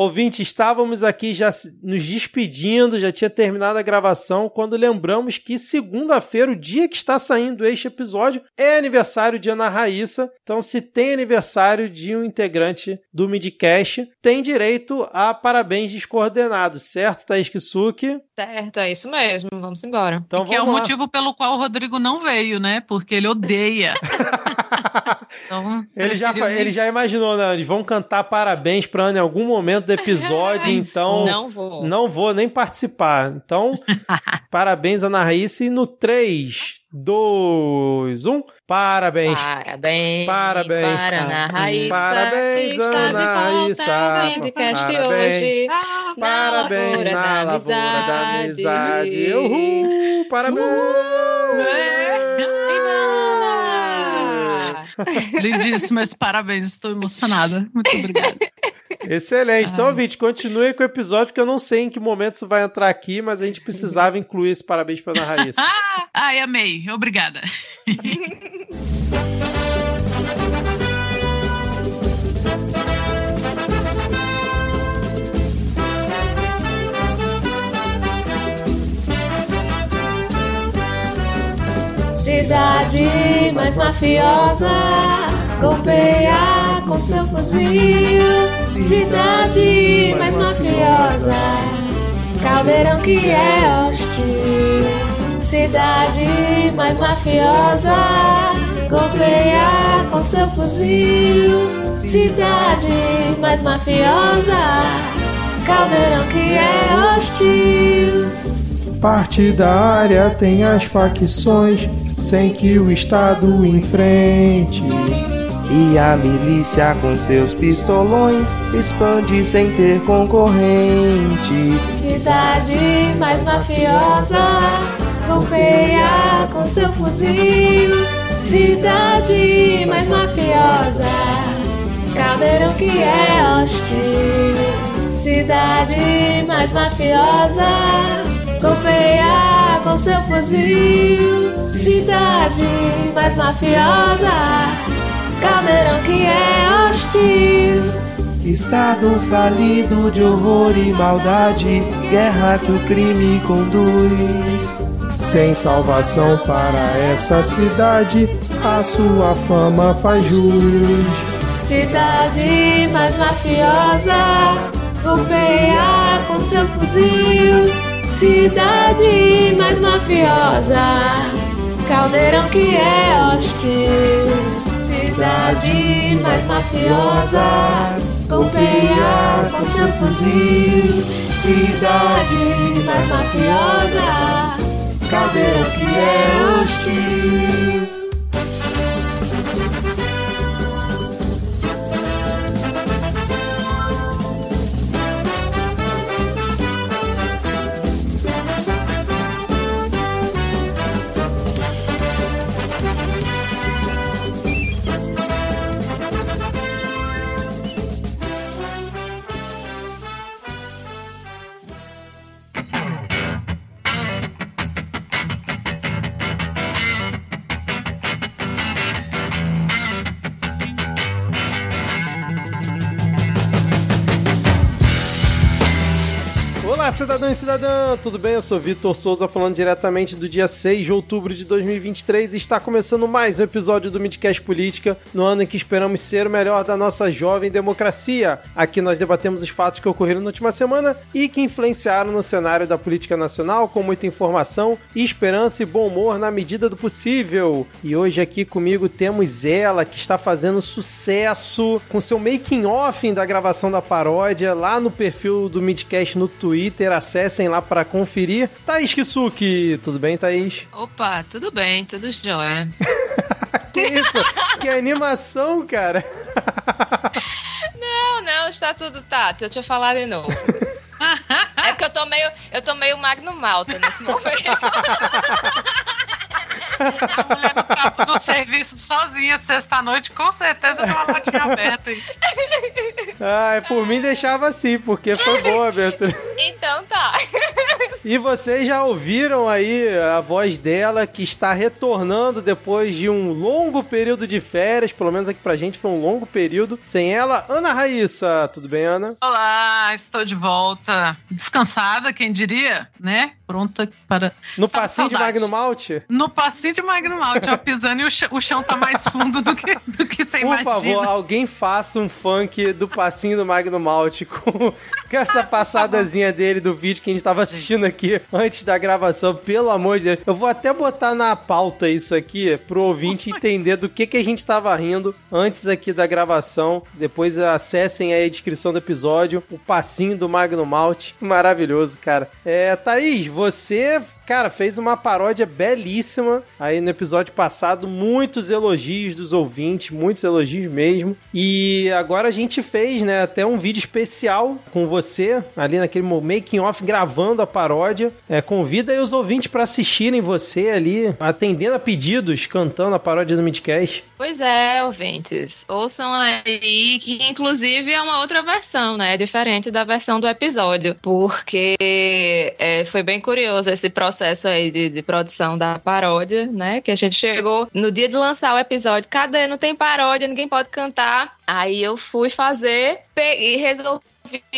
Ouvinte, estávamos aqui já nos despedindo, já tinha terminado a gravação, quando lembramos que segunda-feira, o dia que está saindo este episódio, é aniversário de Ana Raíssa. Então, se tem aniversário de um integrante do Midcast, tem direito a parabéns descoordenados, certo, Thaís Kisuki? Certo, é isso mesmo. Vamos embora. Então, que é o lá. motivo pelo qual o Rodrigo não veio, né? Porque ele odeia. então, ele, já, ele já imaginou, né? Eles vão cantar parabéns para Ana em algum momento do episódio, então. Não vou. Não vou nem participar. Então, parabéns, Ana Raíssa. E no 3, 2, 1. Parabéns. Parabéns. Parabéns. Para Ana Raíssa. Parabéns, Ana Raíssa. Parabéns. Parabéns na lavoura da amizade. Uhul. Parabéns. Lindíssimo esse parabéns, estou emocionada. Muito obrigada. Excelente. Então, ouvinte, continue com o episódio, porque eu não sei em que momento isso vai entrar aqui, mas a gente precisava incluir esse parabéns para Ana Raíssa. Ai, amei. Obrigada. Cidade mais mafiosa, golpeia com seu fuzil. Cidade mais mafiosa, caldeirão que é hostil. Cidade mais mafiosa, golpeia com seu fuzil. Cidade mais mafiosa, caldeirão que é hostil partidária tem as facções sem que o Estado enfrente. E a milícia com seus pistolões expande sem ter concorrente. Cidade mais mafiosa, golpeia com seu fuzil. Cidade mais mafiosa, caldeirão que é hostil. Cidade mais mafiosa Golpeia com seu fuzil Cidade mais mafiosa Caldeirão que é hostil. Estado falido de horror e maldade Guerra que o crime conduz. Sem salvação para essa cidade A sua fama faz jus. Cidade mais mafiosa Golpeia com seu fuzil Cidade mais mafiosa, caldeirão que é hostil. Cidade mais mafiosa, golpeia com seu fuzil. Cidade mais mafiosa, caldeirão que é hostil. Cidadão e cidadã! Tudo bem? Eu sou Vitor Souza, falando diretamente do dia 6 de outubro de 2023 e está começando mais um episódio do Midcast Política, no ano em que esperamos ser o melhor da nossa jovem democracia. Aqui nós debatemos os fatos que ocorreram na última semana e que influenciaram no cenário da política nacional com muita informação, esperança e bom humor na medida do possível. E hoje aqui comigo temos ela, que está fazendo sucesso com seu making-off da gravação da paródia lá no perfil do Midcast no Twitter acessem lá para conferir. Thaís Kisuki, tudo bem, Thaís? Opa, tudo bem, tudo jóia. que isso? que animação, cara. não, não, está tudo. Tá, deixa eu falar de novo. é porque eu tô meio, eu tô meio Magno Malta nesse momento. A mulher no campo do serviço sozinha sexta-noite, com certeza tem uma latinha aberta aí. Ah, por mim deixava assim, porque foi boa a abertura. Então tá. E vocês já ouviram aí a voz dela que está retornando depois de um longo período de férias, pelo menos aqui pra gente foi um longo período. Sem ela, Ana Raíssa. Tudo bem, Ana? Olá, estou de volta. Descansada, quem diria, né? Pronta para. No Sabe passinho de saudade? Magno Malte? No passinho de Magno Malte, ó, pisando e o chão, o chão tá mais fundo do que, do que você Por imagina. favor, alguém faça um funk do passinho do Magno Malte com, com essa passadazinha dele do vídeo que a gente tava assistindo aqui antes da gravação, pelo amor de Deus. Eu vou até botar na pauta isso aqui pro ouvinte entender do que, que a gente tava rindo antes aqui da gravação. Depois acessem aí a descrição do episódio, o passinho do Magno Malte. Maravilhoso, cara. É, Thaís, você Cara, fez uma paródia belíssima aí no episódio passado. Muitos elogios dos ouvintes, muitos elogios mesmo. E agora a gente fez, né, até um vídeo especial com você, ali naquele making off gravando a paródia. É, convida aí os ouvintes pra assistirem você ali, atendendo a pedidos, cantando a paródia do Midcast. Pois é, ouvintes. Ouçam aí, que inclusive é uma outra versão, né? Diferente da versão do episódio. Porque é, foi bem curioso esse processo aí de, de produção da paródia, né? Que a gente chegou no dia de lançar o episódio. Cadê? Não tem paródia, ninguém pode cantar. Aí eu fui fazer e resolvi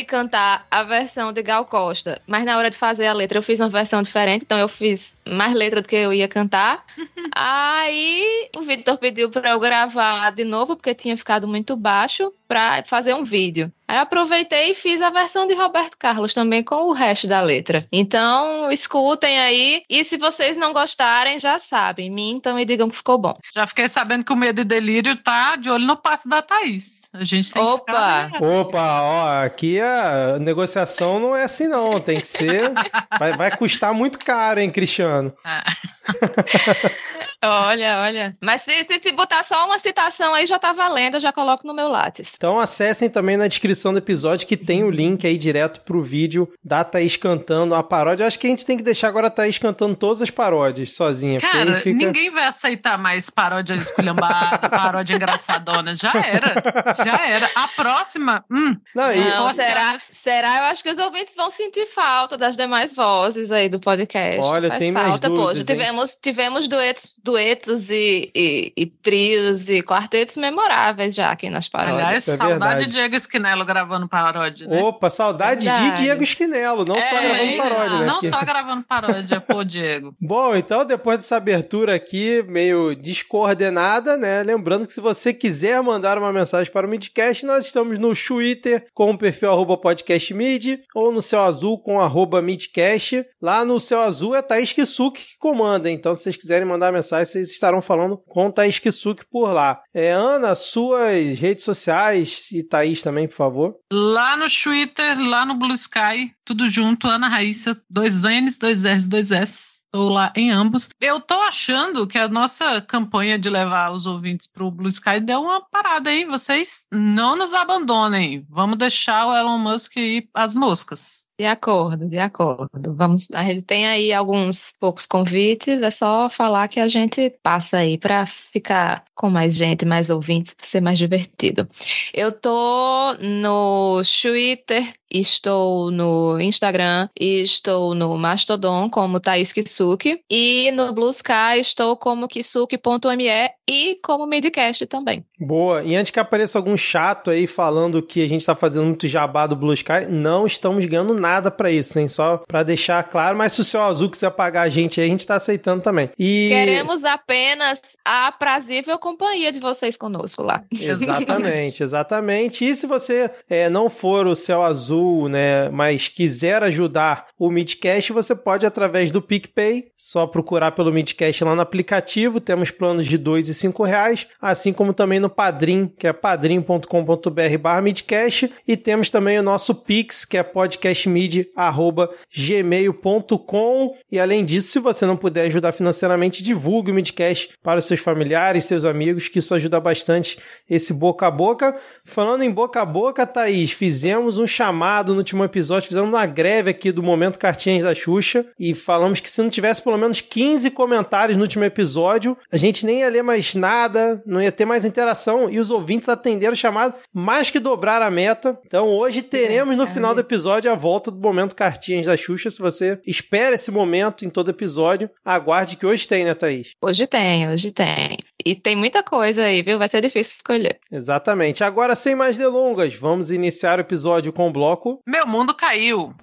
cantar a versão de Gal Costa, mas na hora de fazer a letra eu fiz uma versão diferente, então eu fiz mais letra do que eu ia cantar. Aí o Vitor pediu pra eu gravar de novo, porque tinha ficado muito baixo, pra fazer um vídeo. Aí aproveitei e fiz a versão de Roberto Carlos também com o resto da letra. Então escutem aí, e se vocês não gostarem, já sabem, mintam e digam que ficou bom. Já fiquei sabendo que o Medo e Delírio tá de olho no passo da Thaís. A gente tem Opa! que ficar... Opa, ó, aqui a negociação não é assim não, tem que ser... Vai, vai custar muito caro, hein, Cristiano? Olha, olha. Mas se, se, se botar só uma citação aí já tá valendo, eu já coloco no meu látis. Então acessem também na descrição do episódio que tem o link aí direto pro vídeo da Thaís cantando a paródia. Acho que a gente tem que deixar agora a Thaís cantando todas as paródias sozinha. porque Cara, fica... ninguém vai aceitar mais paródia esculhambada, paródia engraçadona. Já era. Já era. A próxima. Hum, Não, e- Não, será? Será? Eu acho que os ouvintes vão sentir falta das demais vozes aí do podcast. Olha, Faz tem falta, pô. dúvidas, Já hein? tivemos, tivemos duetos, duetos e, e, e trios e quartetos memoráveis já aqui nas paródias. aliás, é saudade de Diego Esquinelo gravando paródia, né? Opa, saudade de. Diego Esquinelo, não só É, gravando paródia, né? Não Porque- só gravando paródia, pô, Diego. Bom, então depois dessa abertura aqui, meio descoordenada, né? Lembrando que se você quiser mandar uma mensagem para o Midcast, nós estamos no Twitter com o perfil arroba podcastmid ou no Céu Azul com arroba Midcast. Lá no Céu Azul é Thaís Kisuki que comanda, então se vocês quiserem mandar mensagem, vocês estarão falando com Thaís Kisuki por lá. É, Ana, suas redes sociais e Thaís também, por favor. Lá no Twitter, lá no Blue Sky, tudo junto, Ana Raíssa, dois N's, dois R's, dois S. Estou lá em ambos. Eu tô achando que a nossa campanha de levar os ouvintes pro Blue Sky deu uma parada, hein? Vocês não nos abandonem. Vamos deixar o Elon Musk ir às moscas. De acordo, de acordo. Vamos, a gente tem aí alguns poucos convites, é só falar que a gente passa aí para ficar com mais gente, mais ouvintes, ser mais divertido. Eu tô no Twitter, estou no Instagram e estou no Mastodon como Thaís Kisuki e no Blue Sky estou como kisuki.me e como Midcast também. Boa. E antes que apareça algum chato aí falando que a gente tá fazendo muito jabá do Blue Sky, não estamos ganhando nada pra isso, hein? Só pra deixar claro. Mas se o seu azul quiser pagar a gente aí, a gente tá aceitando também. E. Queremos apenas a aprazível companhia de vocês conosco lá. Exatamente, exatamente. E se você é, não for o céu azul, né, mas quiser ajudar o Midcast, você pode através do PicPay, só procurar pelo Midcast lá no aplicativo. Temos planos de dois e cinco reais, assim como também no Padrim, que é padrim.com.br barra Midcast. E temos também o nosso Pix, que é podcastmid.gmail.com. E além disso, se você não puder ajudar financeiramente, divulgue o Midcast para os seus familiares, seus amigos, que isso ajuda bastante esse boca a boca. Falando em boca a boca, Thaís, fizemos um chamado no último episódio, fizemos uma greve aqui do Momento Cartinhas da Xuxa e falamos que se não tivesse pelo menos 15 comentários no último episódio, a gente nem ia ler mais nada, não ia ter mais interação e os ouvintes atenderam o chamado mais que dobrar a meta. Então hoje teremos no final do episódio a volta volta do momento cartinhas da Xuxa. Se você espera esse momento em todo episódio, aguarde que hoje tem, né, Thaís? Hoje tem, hoje tem. E tem muita coisa aí, viu? Vai ser difícil escolher. Exatamente. Agora, sem mais delongas, vamos iniciar o episódio com o bloco. Meu mundo caiu.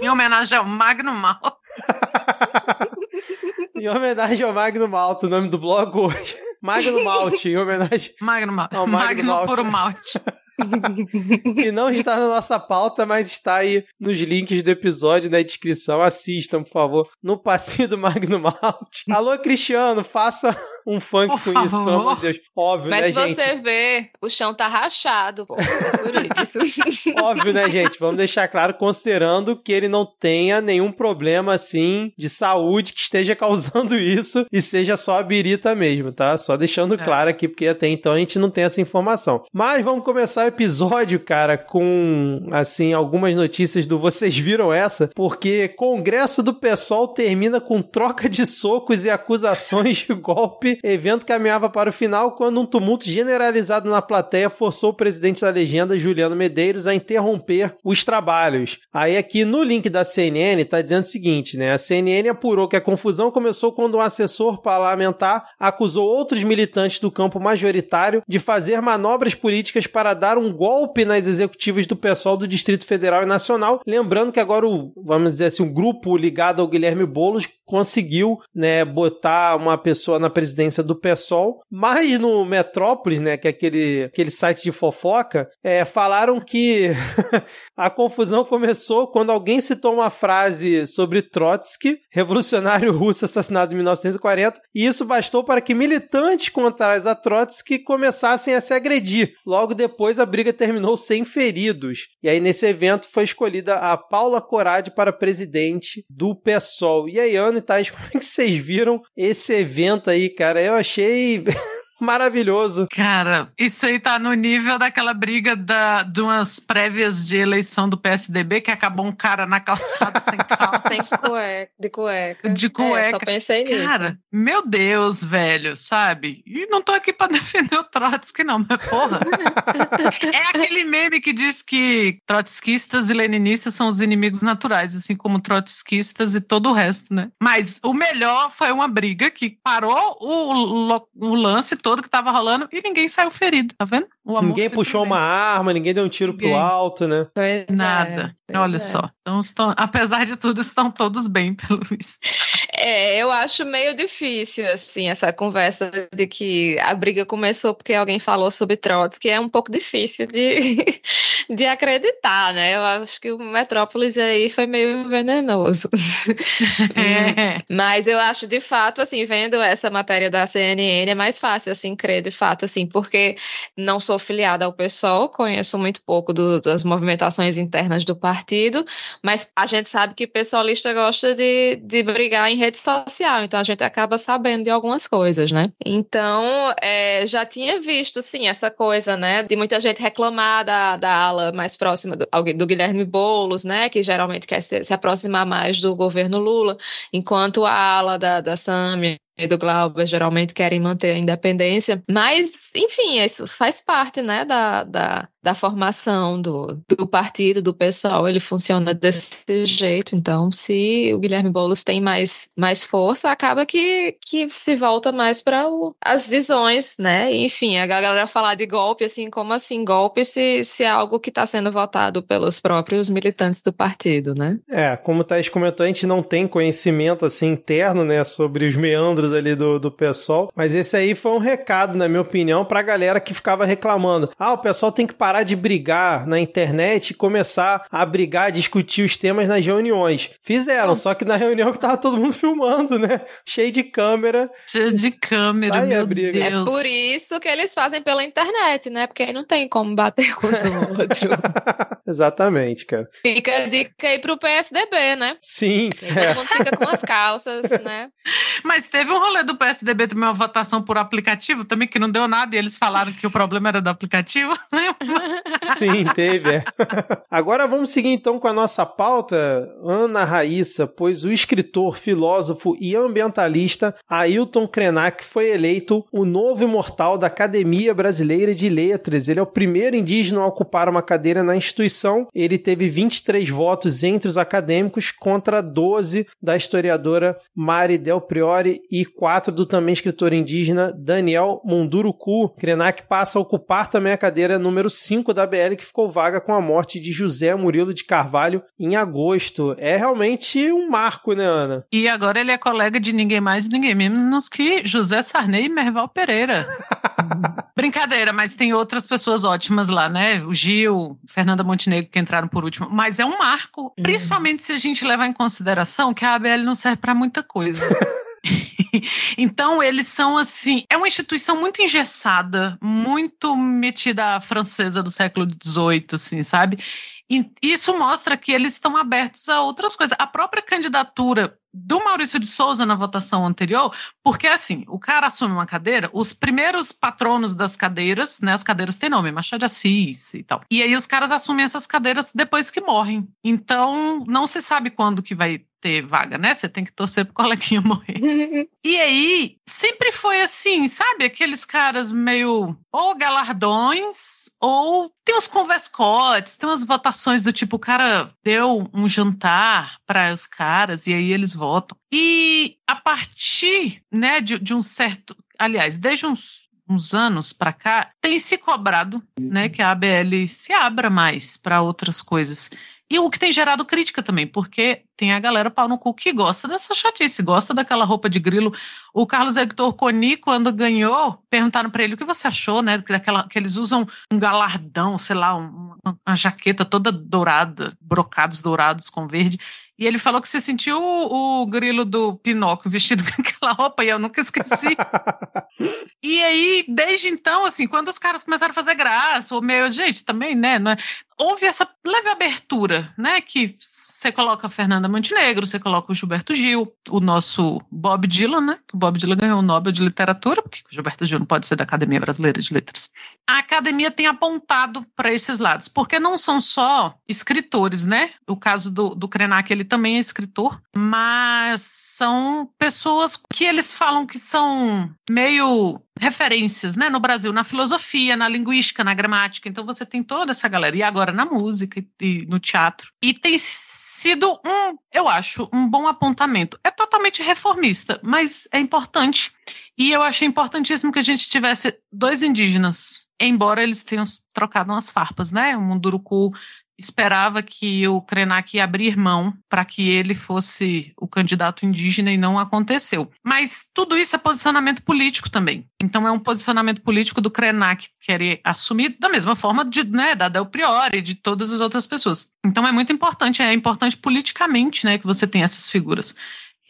Em homenagem ao Magno Mal. em homenagem ao Magno Malto, o nome do bloco hoje. Magno Malte, em homenagem Magno Mal. ao Magno, Magno Malte. puro malte. que não está na nossa pauta, mas está aí nos links do episódio, na descrição. Assistam, por favor, no passinho do Magno Malte. Alô, Cristiano, faça um funk Por com isso, pelo favor. amor de Deus. Óbvio, Mas né, se você gente? ver, o chão tá rachado, pô. É por isso. Óbvio, né, gente? Vamos deixar claro, considerando que ele não tenha nenhum problema, assim, de saúde que esteja causando isso e seja só a birita mesmo, tá? Só deixando É. claro aqui, porque até então a gente não tem essa informação. Mas vamos começar o episódio, cara, com, assim, algumas notícias do Vocês Viram Essa? Porque Congresso do PSOL termina com troca de socos e acusações de golpe. Evento caminhava para o final quando um tumulto generalizado na plateia forçou o presidente da legenda, Juliano Medeiros, a interromper os trabalhos. Aí aqui no link da CNN tá dizendo o seguinte, né? A CNN apurou que a confusão começou quando um assessor parlamentar acusou outros militantes do campo majoritário de fazer manobras políticas para dar um golpe nas executivas do pessoal do Distrito Federal e Nacional. Lembrando que agora o, vamos dizer assim, o grupo ligado ao Guilherme Boulos conseguiu, né, botar uma pessoa na presidência do PSOL, mas no Metrópolis, né, que é aquele, aquele site de fofoca, é, falaram que a confusão começou quando alguém citou uma frase sobre Trotsky, revolucionário russo assassinado em 1940, e isso bastou para que militantes contrários a Trotsky começassem a se agredir. Logo depois, a briga terminou sem feridos. E aí, nesse evento, foi escolhida a Paula Corade para presidente do PSOL. E aí, Ana e Thais, como é que vocês viram esse evento aí, cara? Eu achei maravilhoso. Cara, isso aí tá no nível daquela briga da, de umas prévias de eleição do PSDB que acabou um cara na calçada sem calça. Tem cueca, de cueca. De É, cueca. só pensei nisso. Cara, meu Deus, velho, sabe? E não tô aqui pra defender o Trotsky, não, mas porra. é aquele meme que diz que trotskistas e leninistas são os inimigos naturais, assim como trotskistas e todo o resto, né? Mas o melhor foi uma briga que parou o, o lance todo que tava rolando e ninguém saiu ferido, tá vendo? O amor ninguém puxou uma arma, ninguém deu um tiro pro Ninguém. alto, né? Pois é, Nada. pois Olha é. só. Então, estão, apesar de tudo, estão todos bem, pelo visto. É, eu acho meio difícil, assim, essa conversa de que a briga começou porque alguém falou sobre Trotsky, é um pouco difícil de, de acreditar, né? Eu acho que o Metrópolis aí foi meio venenoso. É. Mas eu acho, de fato, assim, vendo essa matéria da CNN, é mais fácil, assim, crer, de fato, assim, porque não sou filiada ao PSOL, conheço muito pouco do- das movimentações internas do partido, mas a gente sabe que pessoalista gosta de, de brigar em rede social, então a gente acaba sabendo de algumas coisas, né? Então, é, já tinha visto, sim, essa coisa, né, de muita gente reclamar da, da ala mais próxima do, do Guilherme Boulos, né, que geralmente quer se, se aproximar mais do governo Lula, enquanto a ala da, da Samia e do Glauber geralmente querem manter a independência, mas, enfim, isso faz parte, né, da, da, da formação do, do partido, do pessoal, ele funciona desse jeito, então, se o Guilherme Boulos tem mais, mais força, acaba que, que se volta mais para as visões, né, enfim, a galera falar de golpe, assim, como assim, golpe se, se é algo que está sendo votado pelos próprios militantes do partido, né? É, como o Thaís comentou, a gente não tem conhecimento assim interno, né, sobre os meandros ali do, do pessoal, mas esse aí foi um recado, na minha opinião, pra galera que ficava reclamando. Ah, o pessoal tem que parar de brigar na internet e começar a brigar, a discutir os temas nas reuniões. Fizeram, só que na reunião que tava todo mundo filmando, né, cheio de câmera. Cheio de câmera, Tá aí a meu briga. Deus. É por isso que eles fazem pela internet, né? Porque aí não tem como bater com o outro. Exatamente, cara. Fica a dica aí pro PSDB, né? Sim, Todo mundo fica com as calças, né? Mas teve Teve um rolê do PSDB também, uma votação por aplicativo também, que não deu nada, e eles falaram que o problema era do aplicativo. Sim, teve. É. Agora vamos seguir então com a nossa pauta, Ana Raíssa, pois o escritor, filósofo e ambientalista Ailton Krenak foi eleito o novo imortal da Academia Brasileira de Letras. Ele é o primeiro indígena a ocupar uma cadeira na instituição. Ele teve 23 votos entre os acadêmicos contra 12 da historiadora Mari Del Priori e 4 do também escritor indígena Daniel Munduruku. Krenak passa a ocupar também a cadeira número 5 da BL, que ficou vaga com a morte de José Murilo de Carvalho em agosto. É realmente um marco, né, Ana? E agora ele é colega de ninguém mais, ninguém menos que José Sarney e Merval Pereira. Brincadeira, mas tem outras pessoas ótimas lá, né? O Gil, Fernanda Montenegro, que entraram por último. Mas é um marco, principalmente se a gente levar em consideração que a ABL não serve para muita coisa. então, eles são assim. É uma instituição muito engessada, muito metida à francesa do século XVIII, assim, sabe? E isso mostra que eles estão abertos a outras coisas. A própria candidatura do Maurício de Souza na votação anterior, porque assim, o cara assume uma cadeira, os primeiros patronos das cadeiras, né, as cadeiras têm nome, Machado de Assis e tal. E aí os caras assumem essas cadeiras depois que morrem. Então, não se sabe quando que vai ter vaga, né? Você tem que torcer pro coleguinha morrer. e aí, sempre foi assim, sabe? Aqueles caras meio ou galardões, ou tem os converscotes, tem umas votações do tipo, o cara deu um jantar para os caras e aí eles votam. E a partir, né, de, de um certo, aliás, desde uns uns anos para cá, tem se cobrado, né, que a ABL se abra mais para outras coisas. E o que tem gerado crítica também, porque tem a galera pau no cu que gosta dessa chatice, gosta daquela roupa de grilo. O Carlos Hector Coni, quando ganhou, perguntaram para ele o que você achou, né? Daquela, que eles usam um galardão, sei lá, uma, uma jaqueta toda dourada, brocados dourados com verde. E ele falou que você sentiu o, o grilo do Pinóquio vestido com aquela roupa, e eu nunca esqueci. e aí, desde então, assim, quando os caras começaram a fazer graça, ou meio, gente, também, né? É, houve essa leve abertura, né? Que você coloca a Fernanda Montenegro, você coloca o Gilberto Gil, o nosso Bob Dylan, né? O Bob Dylan ganhou o Nobel de Literatura, porque o Gilberto Gil não pode ser da Academia Brasileira de Letras. A academia tem apontado para esses lados, porque não são só escritores, né? O caso do, do Krenak, ele também é escritor, mas são pessoas que eles falam que são meio referências, né, no Brasil, na filosofia, na linguística, na gramática. Então você tem toda essa galera. E agora na música e, no teatro. E tem sido um, eu acho, um bom apontamento. É totalmente reformista, mas é importante. E eu achei importantíssimo que a gente tivesse dois indígenas, embora eles tenham trocado umas farpas, né? O Munduruku esperava que o Krenak ia abrir mão para que ele fosse o candidato indígena e não aconteceu. Mas tudo isso é posicionamento político também. Então é um posicionamento político do Krenak querer assumir da mesma forma de, né, da Del Priori de todas as outras pessoas. Então é muito importante, é importante politicamente, né, que você tenha essas figuras.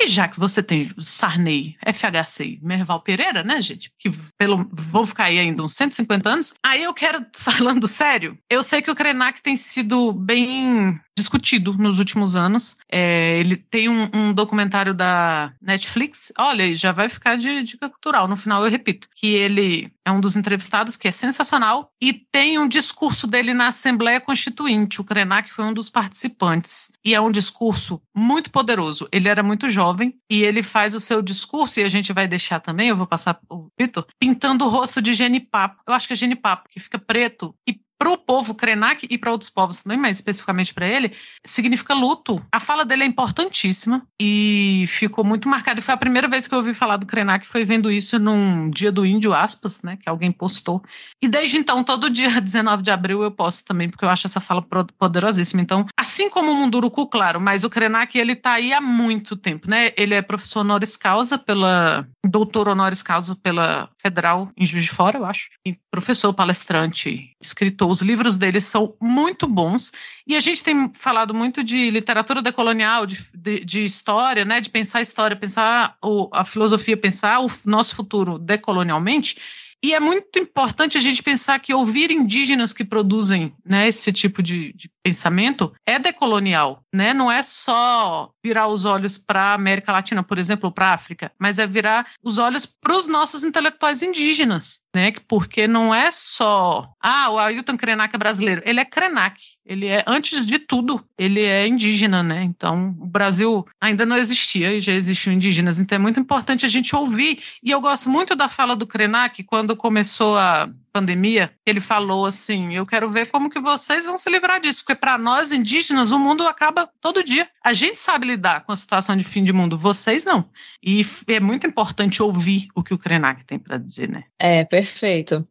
E já que você tem Sarney, FHC Merval Pereira, né, gente? Que pelo, vão ficar aí ainda uns 150 anos. Aí eu quero, falando sério, eu sei que o Krenak tem sido bem discutido nos últimos anos. É, ele tem um, um, documentário da Netflix, olha, já vai ficar de dica cultural. No final eu repito que ele é um dos entrevistados que é sensacional e tem um discurso dele na Assembleia Constituinte. O Krenak foi um dos participantes e é um discurso muito poderoso. Ele era muito jovem e ele faz o seu discurso e a gente vai deixar também, eu vou passar o Vitor, pintando o rosto de genipapo. Eu acho que é genipapo que fica preto e para o povo Krenak e para outros povos também, mas especificamente para ele, significa luto. A fala dele é importantíssima e ficou muito marcada. Foi a primeira vez que eu ouvi falar do Krenak, foi vendo isso num dia do índio, aspas, né, que alguém postou. E desde então, todo dia 19 de abril eu posto também, porque eu acho essa fala poderosíssima. Então, assim como o Munduruku, claro, mas o Krenak, ele está aí há muito tempo, né? Ele é professor honoris causa pela doutor honoris causa pela Federal em Juiz de Fora, eu acho. E professor, palestrante, escritor os livros deles são muito bons. E a gente tem falado muito de literatura decolonial, de, de, de história, né? De pensar a história, pensar o, a filosofia, pensar o nosso futuro decolonialmente. E é muito importante a gente pensar que ouvir indígenas que produzem né, esse tipo de, de pensamento é decolonial, né? Não é só virar os olhos para a América Latina, por exemplo, para a África, mas é virar os olhos para os nossos intelectuais indígenas, né? Porque não é só, ah, o Ailton Krenak é brasileiro. Ele é Krenak. Ele é, antes de tudo, ele é indígena, né? Então, o Brasil ainda não existia e já existiam indígenas. Então, é muito importante a gente ouvir. E eu gosto muito da fala do Krenak quando começou a pandemia, ele falou assim: Eu quero ver como que vocês vão se livrar disso, porque para nós indígenas o mundo acaba todo dia. A gente sabe lidar com a situação de fim de mundo, vocês não. E é muito importante ouvir o que o Krenak tem para dizer, né? É, perfeito.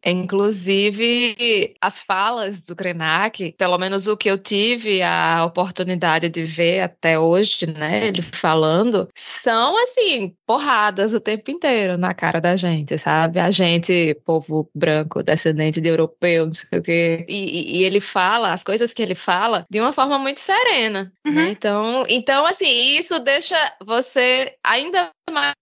Inclusive, as falas do Krenak, pelo menos o que eu tive a oportunidade de ver até hoje, né, ele falando, são assim, porradas o tempo inteiro na cara da gente, sabe? A gente, povo branco, descendente de europeu, não sei o quê. E, e, ele fala, as coisas que ele fala, de uma forma muito serena. Né? Uhum. Né? Então, então, assim, isso deixa você ainda mais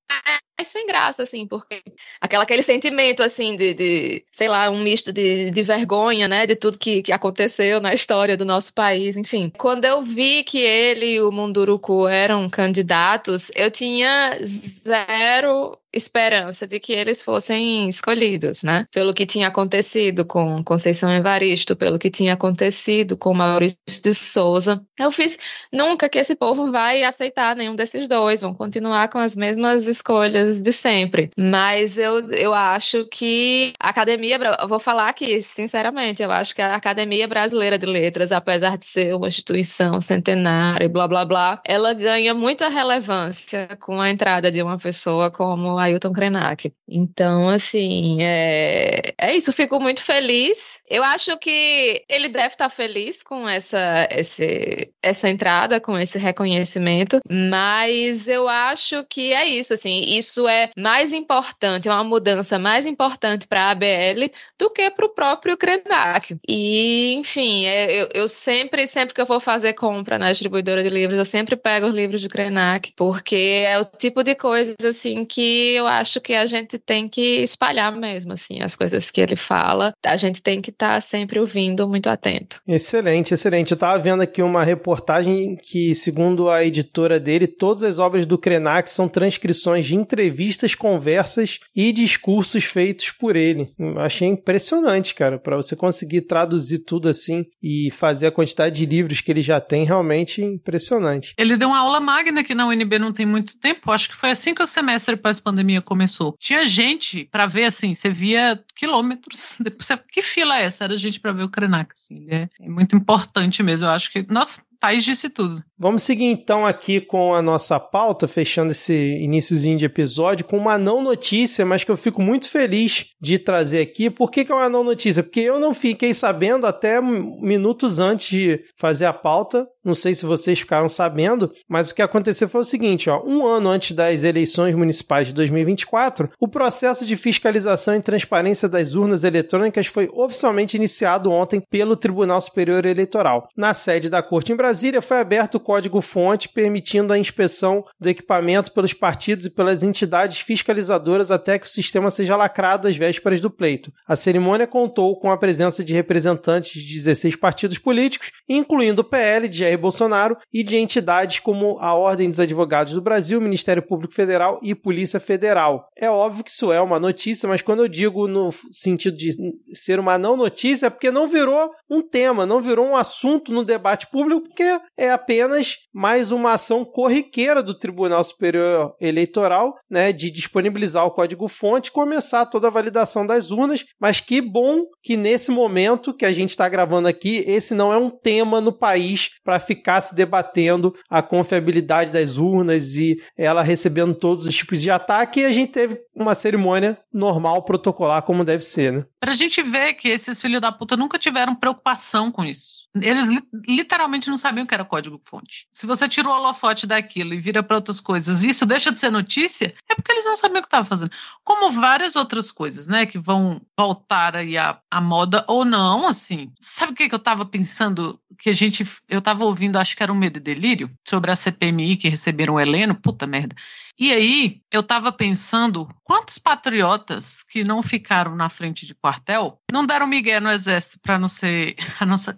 sem graça, assim, porque aquela, aquele sentimento, assim, de, de sei lá, um misto de, de vergonha, né, de tudo que, que aconteceu na história do nosso país, enfim. Quando eu vi que ele e o Munduruku eram candidatos, eu tinha zero esperança de que eles fossem escolhidos, né? Pelo que tinha acontecido com Conceição Evaristo, pelo que tinha acontecido com Maurício de Souza. Eu fiz nunca que esse povo vai aceitar nenhum desses dois, vão continuar com as mesmas escolhas de sempre. Mas eu, eu acho que a academia, vou falar aqui, sinceramente, eu acho que a Academia Brasileira de Letras, apesar de ser uma instituição centenária e blá blá blá, ela ganha muita relevância com a entrada de uma pessoa como Ailton Krenak. Então, assim, é, é isso. Fico muito feliz. Eu acho que ele deve estar feliz com essa, esse, essa entrada, com esse reconhecimento, mas eu acho que é isso, assim, isso é mais importante, é uma mudança mais importante para a ABL do que para o próprio Krenak. E, enfim, é, eu, eu, sempre, sempre que eu vou fazer compra na distribuidora de livros, eu sempre pego os livros de Krenak, porque é o tipo de coisas, assim, que eu acho que a gente tem que espalhar mesmo, assim, as coisas que ele fala. A gente tem que estar tá sempre ouvindo, muito atento. Excelente, excelente. Eu estava vendo aqui uma reportagem que, segundo a editora dele, todas as obras do Krenak são transcrições de entrevistas, conversas e discursos feitos por ele. Eu achei impressionante, cara, para você conseguir traduzir tudo assim e fazer a quantidade de livros que ele já tem, realmente impressionante. Ele deu uma aula magna aqui na UNB não tem muito tempo, acho que foi assim que o semestre pós-pandemia pandemia começou. Tinha gente para ver, assim, você via quilômetros. Depois, que fila é essa? Era gente para ver o Krenak, assim. É, é muito importante mesmo. Eu acho que, nossa, Thaís disse tudo. Vamos seguir então aqui com a nossa pauta, fechando esse iníciozinho de episódio, com uma não notícia, mas que eu fico muito feliz de trazer aqui. Por que, que é uma não notícia? Porque eu não fiquei sabendo até minutos antes de fazer a pauta. Não sei se vocês ficaram sabendo, mas o que aconteceu foi o seguinte: ó, um ano antes das eleições municipais de 2024, o processo de fiscalização e transparência das urnas eletrônicas foi oficialmente iniciado ontem pelo Tribunal Superior Eleitoral. Na sede da Corte em Brasília, foi aberto o código-fonte permitindo a inspeção do equipamento pelos partidos e pelas entidades fiscalizadoras até que o sistema seja lacrado às vésperas do pleito. A cerimônia contou com a presença de representantes de 16 partidos políticos, incluindo o PL de Jair Bolsonaro e de entidades como a Ordem dos Advogados do Brasil, Ministério Público Federal e Polícia Federal. É óbvio que isso é uma notícia, mas quando eu digo no sentido de ser uma não notícia, é porque não virou um tema, não virou um assunto no debate público, porque é apenas mais uma ação corriqueira do Tribunal Superior Eleitoral, né, de disponibilizar o código-fonte e começar toda a validação das urnas. Mas que bom que nesse momento que a gente está gravando aqui, esse não é um tema no país para ficar se debatendo a confiabilidade das urnas e ela recebendo todos os tipos de ataque. E a gente teve uma cerimônia normal, protocolar, como deve ser, né? Pra gente ver que esses filhos da puta nunca tiveram preocupação com isso. Eles li literalmente não sabiam o que era código-fonte. Se você tira o holofote daquilo e vira para outras coisas, isso deixa de ser notícia, é porque eles não sabiam o que estavam fazendo. Como várias outras coisas, né, que vão voltar aí à, à moda ou não, assim. Sabe o que, que eu estava pensando? Que a gente. Eu estava ouvindo, acho que era um medo e delírio, sobre a CPMI que receberam o Heleno, puta merda. E aí, eu estava pensando quantos patriotas que não ficaram na frente de quartel não deram migué no exército para não ser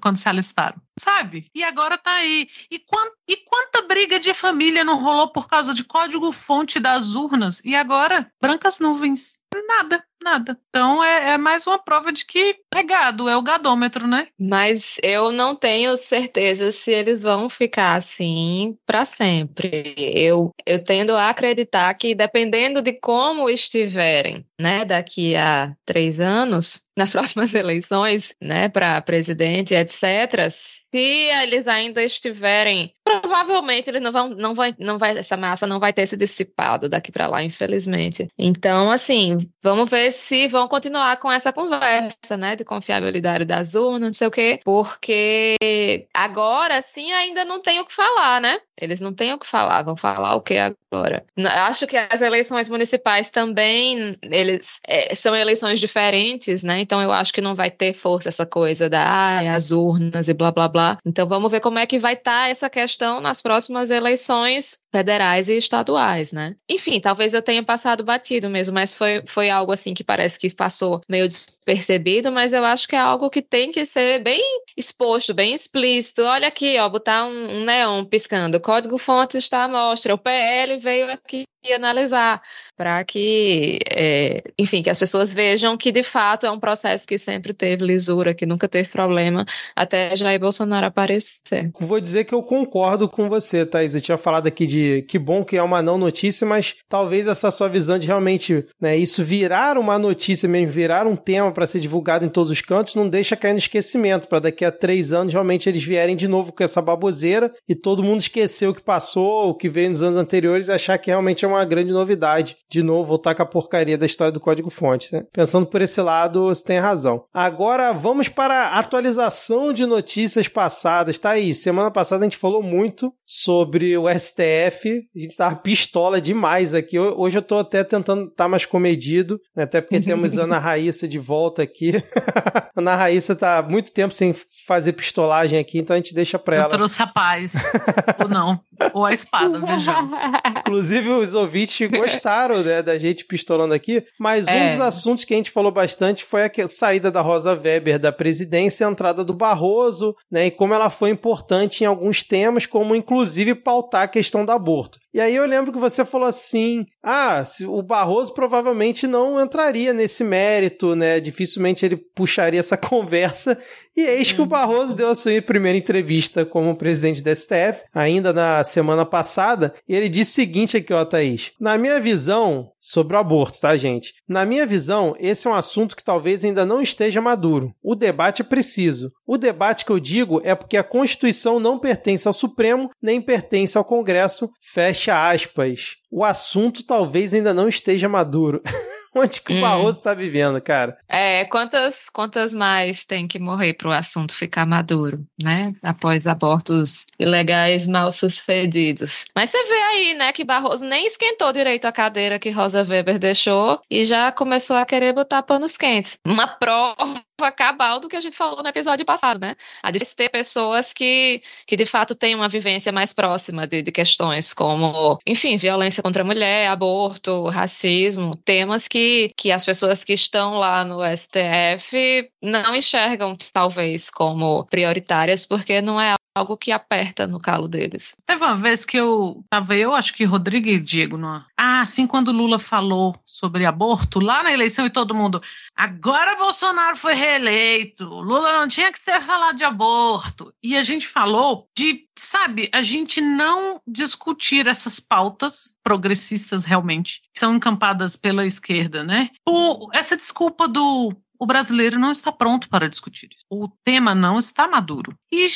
quando se alistaram, sabe? E agora tá aí. E, quant, e quanta briga de família não rolou por causa de código-fonte das urnas? E agora, brancas nuvens. Nada, nada. Então é, é, mais uma prova de que é gado, é o gadômetro, né? Mas eu não tenho certeza se eles vão ficar assim para sempre. Eu, eu tendo a acreditar que dependendo de como estiverem, né, daqui a três anos, nas próximas eleições, né, para presidente, etc., se eles ainda estiverem, provavelmente eles não vão, não vai, não vai, essa massa não vai ter se dissipado daqui para lá, infelizmente. Então, assim, vamos ver se vão continuar com essa conversa, né, de confiabilidade das urnas, não sei o quê, porque agora sim ainda não tem o que falar, né? Eles não têm o que falar, vão falar o que agora? Acho que as eleições municipais também, eles é, são eleições diferentes, né? Então eu acho que não vai ter força essa coisa da ah, as urnas e blá blá blá. Então vamos ver como é que vai estar tá essa questão nas próximas eleições federais e estaduais, né? Enfim, talvez eu tenha passado batido mesmo, mas foi, foi algo assim que parece que passou meio despercebido, mas eu acho que é algo que tem que ser bem exposto, bem explícito. Olha aqui, ó, botar um, um neon piscando. Código fonte está à mostra. O PL veio aqui analisar para que, é, enfim, que as pessoas vejam que de fato é um processo que sempre teve lisura, que nunca teve problema até Jair Bolsonaro aparecer. Vou dizer que eu concordo com você, Thaís. Eu tinha falado aqui de que bom que é uma não notícia, mas talvez essa sua visão de realmente né, isso virar uma notícia mesmo, virar um tema para ser divulgado em todos os cantos, não deixa cair no esquecimento, para daqui a três anos realmente eles vierem de novo com essa baboseira e todo mundo esqueceu o que passou, o que veio nos anos anteriores e achar que realmente é uma grande novidade de novo voltar com a porcaria da história do código-fonte, né? Pensando por esse lado, você tem razão. Agora vamos para a atualização de notícias passadas. Tá aí, semana passada a gente falou muito sobre o STF. A gente tava pistola demais aqui. Hoje eu tô até tentando estar tá mais comedido, né? até porque temos Ana Raíssa de volta aqui. Ana Raíssa tá muito tempo sem fazer pistolagem aqui, então a gente deixa pra ela. Eu trouxe a paz. Ou não. Ou a espada, vejamos. Inclusive, os ouvintes gostaram né, da gente pistolando aqui, mas é. um dos assuntos que a gente falou bastante foi a saída da Rosa Weber da presidência, a entrada do Barroso, né, e como ela foi importante em alguns temas, como inclusive pautar a questão do aborto. E aí eu lembro que você falou assim: ah, o Barroso provavelmente não entraria nesse mérito, né? Dificilmente ele puxaria essa conversa. E eis que o uhum. Barroso deu a sua primeira entrevista como presidente da STF, ainda na semana passada, e ele disse o seguinte aqui, ó, Thaís. Na minha visão, sobre o aborto, tá, gente? Na minha visão, esse é um assunto que talvez ainda não esteja maduro. O debate é preciso. O debate que eu digo é porque a Constituição não pertence ao Supremo, nem pertence ao Congresso. Fecha aspas. O assunto talvez ainda não esteja maduro. Onde que o hum. Barroso está vivendo, cara? É, quantas, quantas mais tem que morrer para o assunto ficar maduro, né? Após abortos ilegais mal sucedidos. Mas você vê aí, né, que Barroso nem esquentou direito a cadeira que Rosa Weber deixou e já começou a querer botar panos quentes. Uma prova cabal do que a gente falou no episódio passado, né? A de ter pessoas que, que de fato têm uma vivência mais próxima de, de questões como, enfim, violência contra a mulher, aborto, racismo, temas que que, as pessoas que estão lá no STF não enxergam, talvez, como prioritárias, porque não é algo que aperta no calo deles. Teve uma vez que eu tava eu, acho que Rodrigo e Diego, não? Ah, assim quando Lula falou sobre aborto lá na eleição e todo mundo, agora Bolsonaro foi reeleito, Lula não tinha que ser falado de aborto. E a gente falou de, sabe, a gente não discutir essas pautas progressistas realmente, que são encampadas pela esquerda, né? Por essa desculpa do o brasileiro não está pronto para discutir. O tema não está maduro. E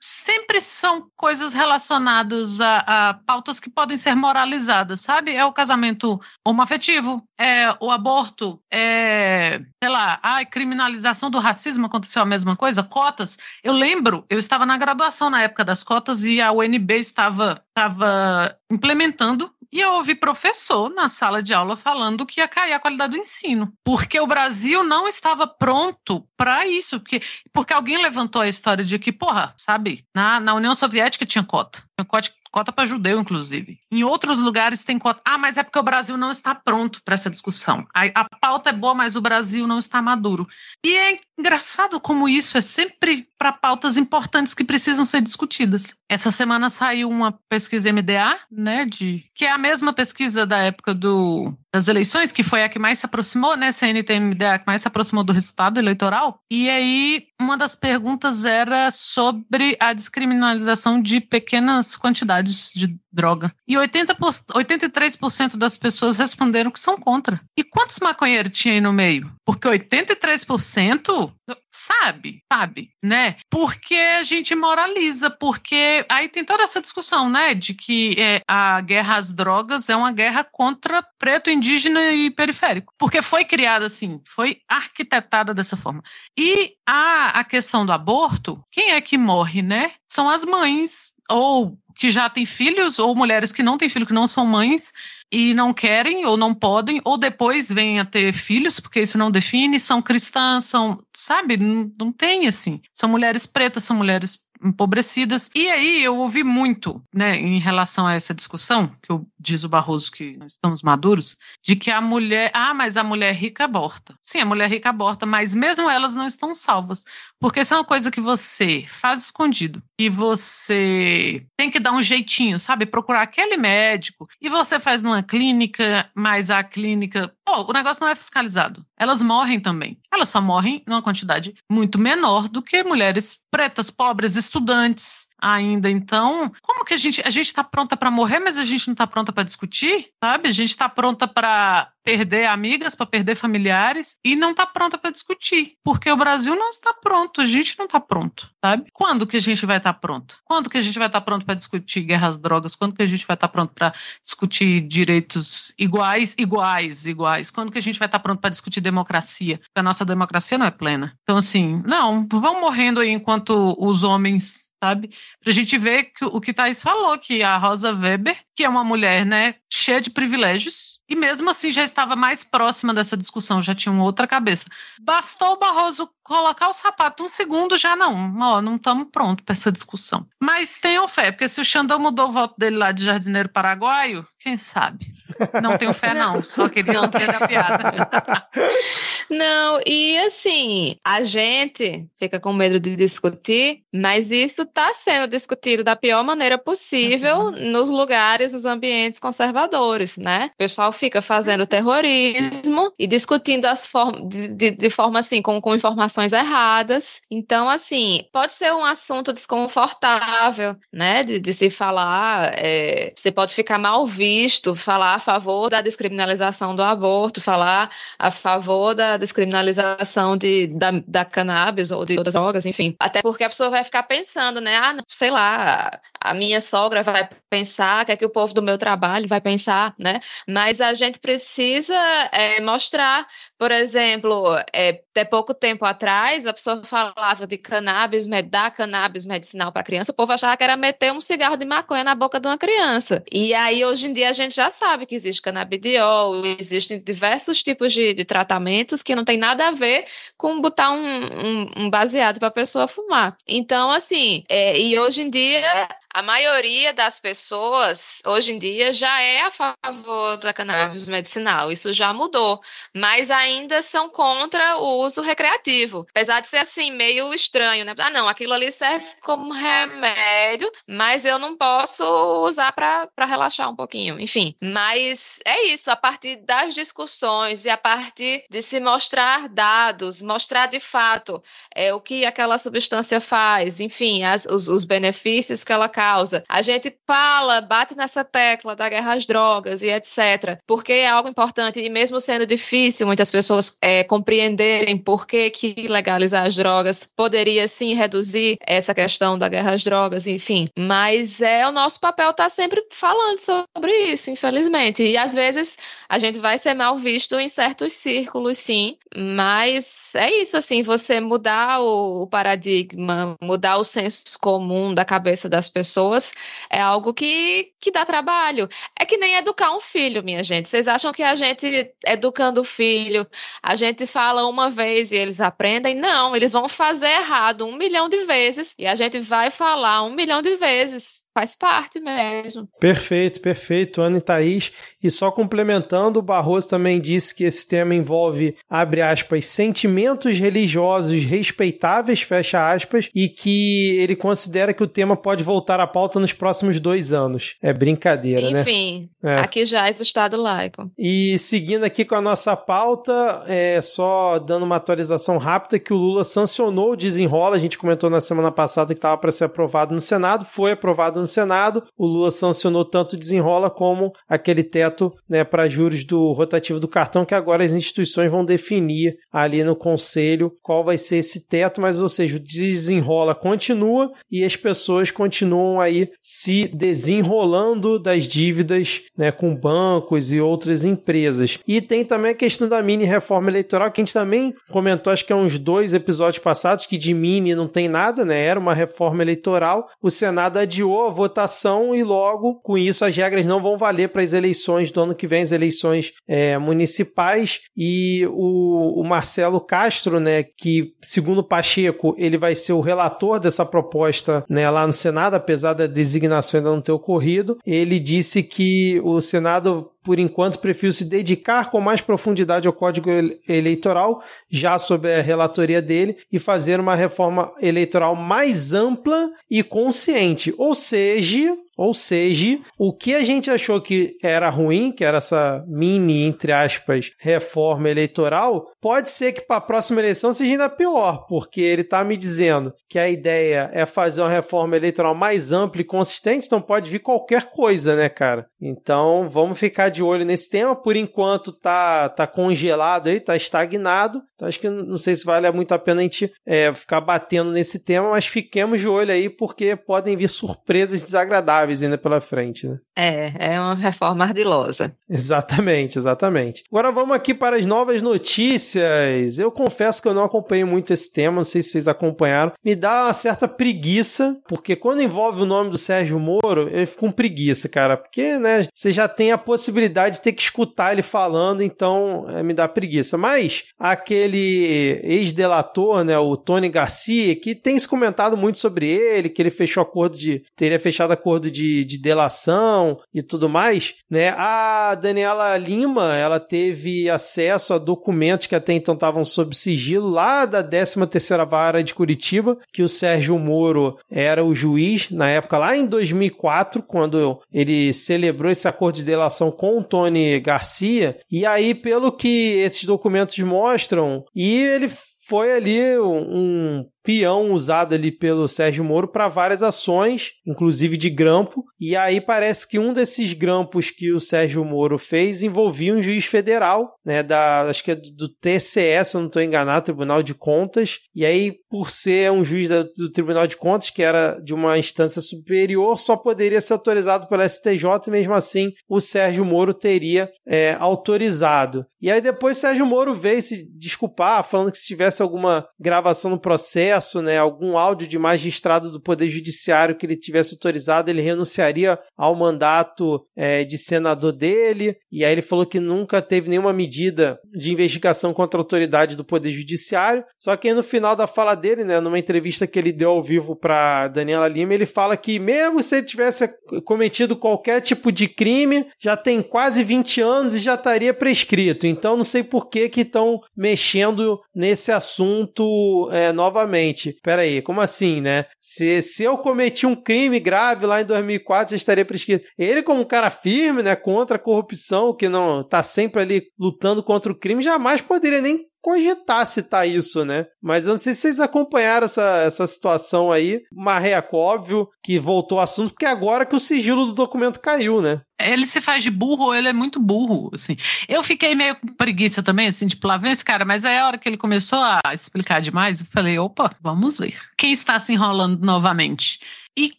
sempre são coisas relacionadas a, a, pautas que podem ser moralizadas, sabe? É o casamento homoafetivo, é o aborto, é, sei lá, a criminalização do racismo aconteceu a mesma coisa, cotas. Eu lembro, eu estava na graduação na época das cotas e a UNB estava, estava implementando e eu ouvi professor na sala de aula falando que ia cair a qualidade do ensino, porque o Brasil não estava pronto para isso, porque, porque alguém levantou a história de que, porra, sabe, na, na União Soviética tinha cota. Cota, cota para judeu, inclusive. Em outros lugares tem cota. Ah, mas é porque o Brasil não está pronto para essa discussão. A, a pauta é boa, mas o Brasil não está maduro. E é engraçado como isso é sempre para pautas importantes que precisam ser discutidas. Essa semana saiu uma pesquisa MDA, né, de que é a mesma pesquisa da época do, das eleições, que foi a que mais se aproximou, né, CNT-MDA que mais se aproximou do resultado eleitoral. E aí uma das perguntas era sobre a descriminalização de pequenas quantidades de droga. E 80 83% das pessoas responderam que são contra. E quantos maconheiros tinha aí no meio? Porque 83% sabe, sabe, né? Porque a gente moraliza, porque aí tem toda essa discussão, né, de que é, a guerra às drogas é uma guerra contra preto, indígena e periférico, porque foi criada assim, foi arquitetada dessa forma. E a, a questão do aborto, quem é que morre, né? São as mães ou que já têm filhos, ou mulheres que não têm filho, que não são mães e não querem ou não podem, ou depois vêm a ter filhos, porque isso não define, são cristãs, são, sabe, não, não tem assim. São mulheres pretas, são mulheres empobrecidas. E aí eu ouvi muito, né, em relação a essa discussão, que eu, diz o Barroso que nós estamos maduros, de que a mulher, ah, mas a mulher rica aborta. Sim, a mulher rica aborta, mas mesmo elas não estão salvas, porque isso é uma coisa que você faz escondido e você tem que dar um jeitinho, sabe, procurar aquele médico e você faz numa clínica, mas a clínica, pô, o negócio não é fiscalizado. Elas morrem também. Elas só morrem numa quantidade muito menor do que mulheres pretas, pobres, estudantes estudantes ainda. Então, como que a gente a gente está pronta para morrer, mas a gente não está pronta para discutir, sabe? A gente está pronta para perder amigas, para perder familiares e não está pronta para discutir, porque o Brasil não está pronto, a gente não está pronto, sabe? Quando que a gente vai estar tá pronto? Quando que a gente vai estar tá pronto para discutir guerras drogas? Quando que a gente vai estar tá pronto para discutir direitos iguais, iguais, iguais? Quando que a gente vai estar tá pronto para discutir democracia? Porque a nossa democracia não é plena. Então assim, não, vão morrendo aí enquanto os homens sabe? Pra gente ver que, o que Thais falou, que a Rosa Weber, que é uma mulher, né, cheia de privilégios, e mesmo assim já estava mais próxima dessa discussão, já tinha uma outra cabeça. Bastou o Barroso colocar o sapato um segundo, já não, ó, não estamos prontos para essa discussão. Mas tenham fé, porque se o Xandão mudou o voto dele lá de jardineiro paraguaio, quem sabe? Não tenho fé, não. Só queria não ter a piada. Não, e assim, a gente fica com medo de discutir, mas isso está sendo discutido da pior maneira possível uhum. nos lugares, nos ambientes conservadores, né? O pessoal fica fazendo terrorismo e discutindo as formas de, de, de, forma assim, com, com informações erradas. Então, assim, pode ser um assunto desconfortável, né? De, de se falar, é, você pode ficar mal visto, falar a favor da descriminalização do aborto, falar a favor da descriminalização de, da, da cannabis ou de outras drogas, enfim. Até porque a pessoa vai ficar pensando, né? Ah, sei lá, a minha sogra vai pensar, o que é que o povo do meu trabalho vai pensar, né? Mas a gente precisa é, mostrar, por exemplo, é, até pouco tempo atrás, a pessoa falava de cannabis, dar cannabis medicinal para criança, o povo achava que era meter um cigarro de maconha na boca de uma criança. E aí, hoje em dia, a gente já sabe que existe canabidiol, existem diversos tipos de, de tratamentos que não tem nada a ver com botar um, um, um baseado para a pessoa fumar. Então, assim, é, e hoje em dia a maioria das pessoas hoje em dia já é a favor da cannabis medicinal, isso já mudou, mas ainda são contra o uso recreativo, apesar de ser assim meio estranho, né? Ah, não, aquilo ali serve como remédio, mas eu não posso usar para relaxar um pouquinho, enfim. Mas é isso, a partir das discussões e a partir de se mostrar dados, mostrar de fato é, o que aquela substância faz, enfim, as, os, os benefícios que ela causa. A gente fala, bate nessa tecla da guerra às drogas e etc. Porque é algo importante e mesmo sendo difícil muitas pessoas é, compreenderem por que, que legalizar as drogas poderia sim reduzir essa questão da guerra às drogas, enfim. Mas é o nosso papel estar tá sempre falando sobre isso, infelizmente. E às vezes a gente vai ser mal visto em certos círculos, sim. Mas é isso, assim, você mudar o paradigma, mudar o senso comum da cabeça das pessoas pessoas é algo que, que dá trabalho. É que nem educar um filho, minha gente. Vocês acham que a gente, educando o filho, a gente fala uma vez e eles aprendem? Não, eles vão fazer errado um milhão de vezes e a gente vai falar um milhão de vezes faz parte mesmo. Perfeito, perfeito, Ana e Thaís. E só complementando, o Barroso também disse que esse tema envolve, abre aspas, sentimentos religiosos respeitáveis, fecha aspas, e que ele considera que o tema pode voltar à pauta nos próximos dois anos. É brincadeira, né? Enfim, É. aqui já é o Estado laico. E seguindo aqui com a nossa pauta, é só dando uma atualização rápida que o Lula sancionou o desenrola, a gente comentou na semana passada que estava para ser aprovado no Senado, foi aprovado no Senado. O Lula sancionou tanto desenrola como aquele teto, né, para juros do rotativo do cartão que agora as instituições vão definir ali no conselho qual vai ser esse teto, mas ou seja, o desenrola continua e as pessoas continuam aí se desenrolando das dívidas, né, com bancos e outras empresas. E tem também a questão da mini reforma eleitoral que a gente também comentou, acho que é uns dois episódios passados que de mini não tem nada, né? Era uma reforma eleitoral. O Senado adiou votação e logo com isso as regras não vão valer para as eleições do ano que vem, as eleições é, municipais. E o, o Marcelo Castro, né, que segundo Pacheco ele vai ser o relator dessa proposta, né, lá no Senado, apesar da designação ainda não ter ocorrido. Ele disse que o Senado por enquanto, prefiro se dedicar com mais profundidade ao Código Ele- Eleitoral, já sob a relatoria dele, e fazer uma reforma eleitoral mais ampla e consciente. Ou seja, ou seja, o que a gente achou que era ruim, que era essa mini, entre aspas, reforma eleitoral, pode ser que para a próxima eleição seja ainda pior, porque ele está me dizendo que a ideia é fazer uma reforma eleitoral mais ampla e consistente, então pode vir qualquer coisa, né, cara? Então vamos ficar de olho nesse tema. Por enquanto tá, tá congelado aí, tá estagnado. Então acho que não sei se vale muito a pena a gente é, ficar batendo nesse tema, mas fiquemos de olho aí, porque podem vir surpresas desagradáveis ainda pela frente, né? É, é uma reforma ardilosa. Exatamente, exatamente. Agora vamos aqui para as novas notícias. Eu confesso que eu não acompanhei muito esse tema, não sei se vocês acompanharam. Me dá uma certa preguiça, porque quando envolve o nome do Sérgio Moro, eu fico com preguiça, cara. Porque, né, você já tem a possibilidade de ter que escutar ele falando, então é, me dá preguiça. Mas aquele ex-delator, né, o Tony Garcia, que tem se comentado muito sobre ele, que ele fechou acordo de. teria fechado acordo de, de delação e tudo mais, né? A Daniela Lima, ela teve acesso a documentos que até então estavam sob sigilo lá da 13ª Vara de Curitiba, que o Sérgio Moro era o juiz na época lá em 2004, quando ele celebrou esse acordo de delação com o Tony Garcia. E aí, pelo que esses documentos mostram, e ele foi ali um peão usado ali pelo Sérgio Moro para várias ações, inclusive de grampo. E aí parece que um desses grampos que o Sérgio Moro fez envolvia um juiz federal, né, da acho que é do TCE, se eu não estou enganado, Tribunal de Contas. E aí, por ser um juiz da- do Tribunal de Contas que era de uma instância superior, só poderia ser autorizado pela STJ. E mesmo assim, o Sérgio Moro teria é, autorizado. E aí depois Sérgio Moro veio se desculpar, falando que se tivesse alguma gravação no processo, né, algum áudio de magistrado do Poder Judiciário que ele tivesse autorizado, ele renunciaria ao mandato é, de senador dele. E aí ele falou que nunca teve nenhuma medida de investigação contra a autoridade do Poder Judiciário. Só que aí no final da fala dele, né, numa entrevista que ele deu ao vivo para Daniela Lima, ele fala que mesmo se ele tivesse cometido qualquer tipo de crime, já tem quase 20 anos e já estaria prescrito. Então não sei por que que estão mexendo nesse assunto é, novamente. Pera aí, como assim, né? Se, se eu cometi um crime grave lá em 2004, já estaria prescrito. Ele como um cara firme, né, contra a corrupção, que não tá sempre ali lutando contra o crime, jamais poderia nem cogitar citar isso, né? Mas eu não sei se vocês acompanharam essa, essa situação aí. Marreco, óbvio que voltou ao assunto, porque agora que o sigilo do documento caiu, né? Ele se faz de burro, ele é muito burro, assim. Eu fiquei meio com preguiça também, assim, tipo, lá vem esse cara, mas aí a hora que ele começou a explicar demais, eu falei, opa, vamos ver. Quem está se enrolando novamente? E,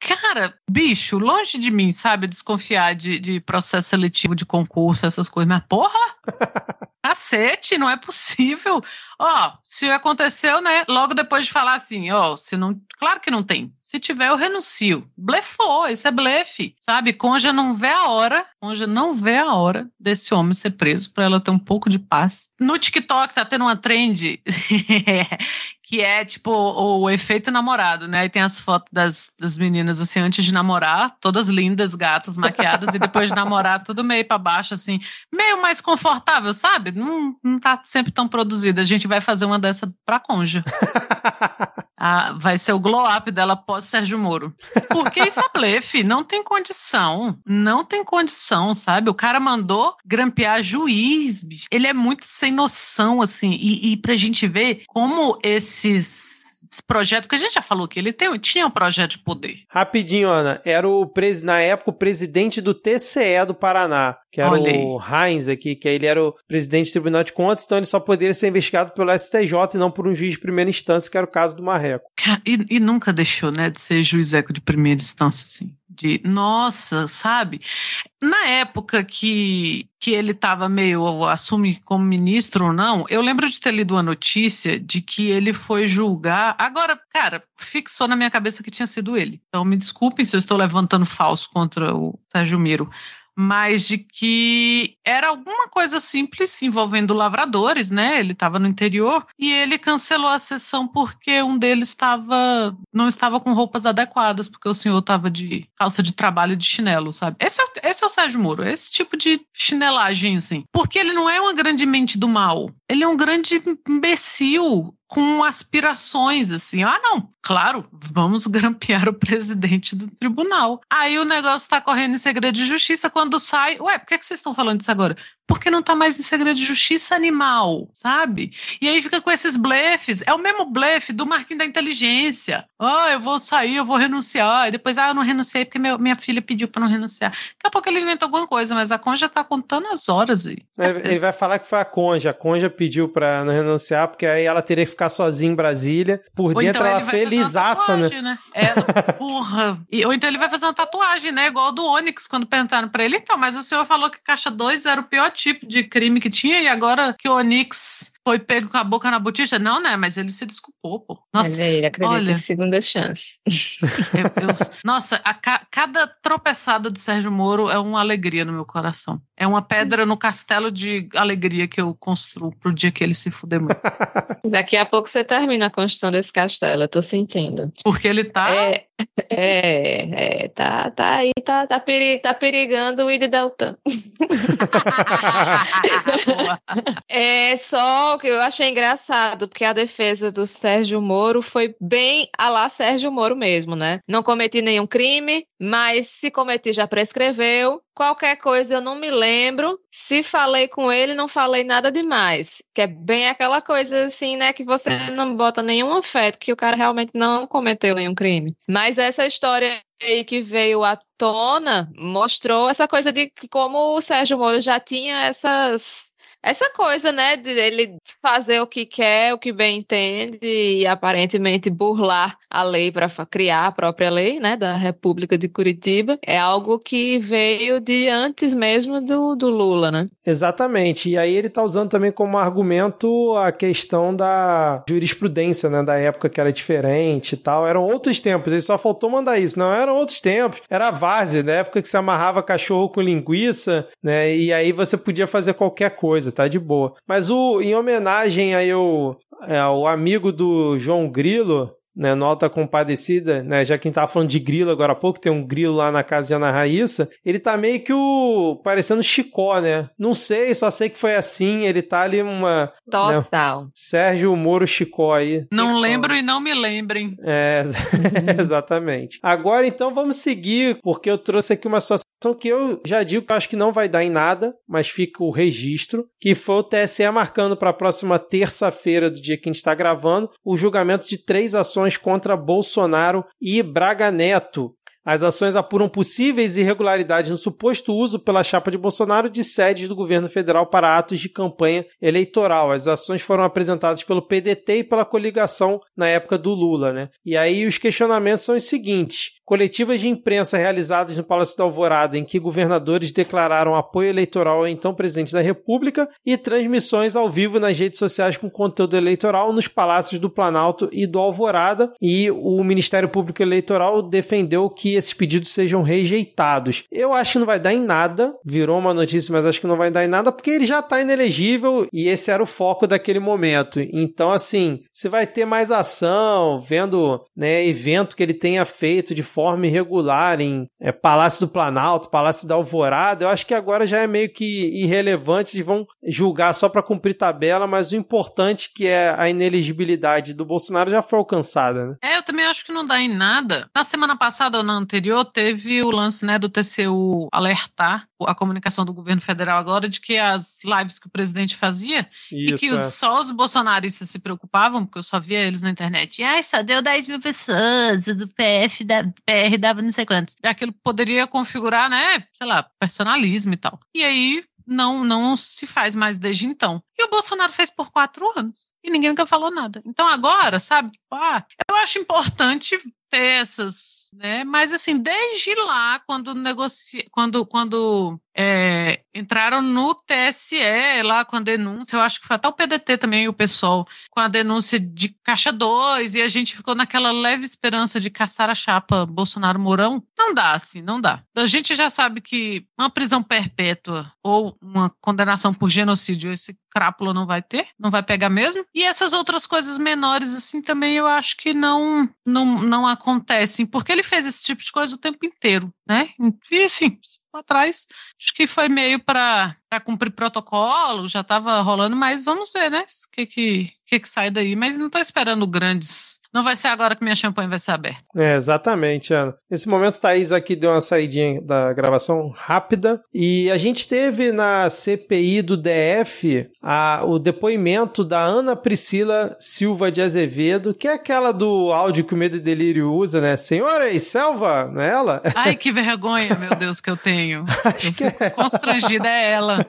cara, bicho, longe de mim, sabe, desconfiar de, de processo seletivo de concurso, essas coisas, mas porra! Cacete, não é possível. Ó, se aconteceu, né? Logo depois de falar assim, ó, se não. Claro que não tem. Se tiver, eu renuncio. Blefou, isso é blefe, sabe? Conja não vê a hora, Conja não vê a hora desse homem ser preso para ela ter um pouco de paz. No TikTok tá tendo uma trend que é tipo o, o, efeito namorado, né? Aí tem as fotos das, das meninas assim antes de namorar, todas lindas, gatas, maquiadas, e depois de namorar, tudo meio para baixo, assim, meio mais confortável, sabe? Não, não tá sempre tão produzida. A gente vai fazer uma dessa pra conja. Ah, vai ser o glow up dela pós Sérgio Moro. Porque isso é blefe, não tem condição. Não tem condição, sabe? O cara mandou grampear juiz, bicho. Ele é muito sem noção, assim. E, e pra gente ver como esses projetos, porque a gente já falou que ele tem, tinha um projeto de poder. Rapidinho, Ana. Era o, pres, na época, o presidente do TCE do Paraná, que era Olhei. o Heinz aqui, que ele era o presidente do Tribunal de Contas, então ele só poderia ser investigado pelo STJ e não por um juiz de primeira instância, que era o caso do Marreco. E, e nunca deixou, né, de ser juiz eco de primeira instância, assim de nossa, sabe? Na época que, que ele estava meio assume como ministro ou não, eu lembro de ter lido uma notícia de que ele foi julgar. Agora, cara, fixou na minha cabeça que tinha sido ele. Então me desculpem se eu estou levantando falso contra o Sérgio Miro mas de que era alguma coisa simples envolvendo lavradores, né? Ele estava no interior e ele cancelou a sessão porque um deles estava não estava com roupas adequadas, porque o senhor estava de calça de trabalho de chinelo, sabe? Esse é, esse é o Sérgio Moro, esse tipo de chinelagem, assim. Porque ele não é uma grande mente do mal, ele é um grande imbecil com aspirações, assim, ah, não, claro, vamos grampear o presidente do tribunal. Aí o negócio está correndo em segredo de justiça, quando sai, ué, por que, que vocês estão falando disso agora? Porque não está mais em segredo de justiça animal, sabe? E aí fica com esses blefes, é o mesmo blefe do Marquinho da Inteligência. Ah, eu vou sair, eu vou renunciar, e depois, ah, eu não renunciei porque meu, minha filha pediu para não renunciar. Daqui a pouco ele inventa alguma coisa, mas a Conja está contando as horas aí. Ele vai falar que foi a Conja, a Conja pediu para não renunciar, porque aí ela teria que ficar sozinha em Brasília. Por ou dentro então ela felizaça, né? né? É, porra. E, ou então ele vai fazer uma tatuagem, né? Igual do Onyx, quando perguntaram pra ele. Então, mas o senhor falou que caixa 2 era o pior tipo de crime que tinha, e agora que o Onyx foi pego com a boca na botija? Não, né? Mas ele se desculpou, pô. Nossa, ele acredita olha, em segunda chance. Eu, eu, nossa, a, cada tropeçada de Sérgio Moro é uma alegria no meu coração. É uma pedra no castelo de alegria que eu construo pro dia que ele se fuder muito. Daqui a pouco você termina a construção desse castelo, eu tô sentindo. Porque ele tá. É, é, é tá, tá aí, tá, tá, peri, tá perigando o Id Deltan. é só que eu achei engraçado, porque a defesa do Sérgio Moro foi bem a lá Sérgio Moro mesmo, né? Não cometi nenhum crime, mas se cometi já prescreveu. Qualquer coisa eu não me lembro. Se falei com ele, não falei nada demais. Que é bem aquela coisa assim, né? Que você não bota nenhum afeto, que o cara realmente não cometeu nenhum crime. Mas essa história aí que veio à tona mostrou essa coisa de como o Sérgio Moro já tinha essas essa coisa, né, de ele fazer o que quer, o que bem entende e aparentemente burlar a lei para criar a própria lei, né, da República de Curitiba, é algo que veio de antes mesmo do, do Lula, né? Exatamente. E aí ele está usando também como argumento a questão da jurisprudência, né, da época que era diferente e tal. Eram outros tempos, ele só faltou mandar isso. Não, eram outros tempos. Era a várzea, da época que se amarrava cachorro com linguiça, né, e aí você podia fazer qualquer coisa tá de boa. Mas o em homenagem aí ao, é, ao amigo do João Grilo, né, nota compadecida, né, já quem tava falando de grilo agora há pouco, tem um grilo lá na casa de Ana Raíssa, ele tá meio que o, parecendo Chicó, né, não sei, só sei que foi assim, ele tá ali uma... Né, Total. Né, Sérgio Moro Chicó aí. Não Chicó. lembro e não me lembrem. É, exatamente. Agora então vamos seguir, porque eu trouxe aqui uma situação que eu já digo que eu acho que não vai dar em nada, mas fica o registro, que foi o TSE marcando para a próxima terça-feira do dia que a gente está gravando o julgamento de três ações contra Bolsonaro e Braga Neto. As ações apuram possíveis irregularidades no suposto uso pela chapa de Bolsonaro de sedes do governo federal para atos de campanha eleitoral. As ações foram apresentadas pelo PDT e pela coligação na época do Lula, né? E aí os questionamentos são os seguintes: coletivas de imprensa realizadas no Palácio da Alvorada, em que governadores declararam apoio eleitoral ao então presidente da República, e transmissões ao vivo nas redes sociais com conteúdo eleitoral nos palácios do Planalto e do Alvorada. E o Ministério Público Eleitoral defendeu que esses pedidos sejam rejeitados. Eu acho que não vai dar em nada, virou uma notícia, mas acho que não vai dar em nada, porque ele já está inelegível e esse era o foco daquele momento. Então, assim, se vai ter mais ação, vendo né, evento que ele tenha feito de forma forma irregular em é, Palácio do Planalto, Palácio da Alvorada, eu acho que agora já é meio que irrelevante, eles vão julgar só para cumprir tabela, mas o importante que é a ineligibilidade do Bolsonaro já foi alcançada, né? É, eu também acho que não dá em nada. Na semana passada ou na anterior, teve o lance né, do TCU alertar a comunicação do governo federal agora de que as lives que o presidente fazia Isso, e que os, é. só os bolsonaristas se preocupavam, porque eu só via eles na internet. E ai, só deu 10 mil pessoas, do PF da PR dava não sei quantos. Aquilo poderia configurar, né, sei lá, personalismo e tal. E aí não, não se faz mais desde então. E o Bolsonaro fez por quatro anos. E ninguém nunca falou nada. Então agora, sabe? Ah, eu acho importante ter essas, né? Mas assim, desde lá, quando negocia, quando, quando é, entraram no TSE lá com a denúncia, eu acho que foi até o PDT também, o pessoal, com a denúncia de Caixa 2, e a gente ficou naquela leve esperança de caçar a chapa Bolsonaro-Mourão. Não dá, assim, não dá. A gente já sabe que uma prisão perpétua ou uma condenação por genocídio, esse crápula não vai ter, não vai pegar mesmo. E essas outras coisas menores, assim, também eu acho que não, não, não acontecem, porque ele fez esse tipo de coisa o tempo inteiro, né? E assim, atrás, acho que foi meio para cumprir protocolo, já estava rolando, mas vamos ver, né? O que, que, que, que sai daí. Mas não estou esperando grandes não vai ser agora que minha champanhe vai ser aberta. É, exatamente, Ana. Nesse momento, Thaís aqui deu uma saidinha da gravação rápida. E a gente teve na CPI do DF a, o depoimento da Ana Priscila Silva de Azevedo, que é aquela do áudio que o Medo e Delírio usa, né? Senhora e selva, não é ela? Ai, que vergonha, meu Deus, que eu tenho. Acho eu que é. constrangida é ela.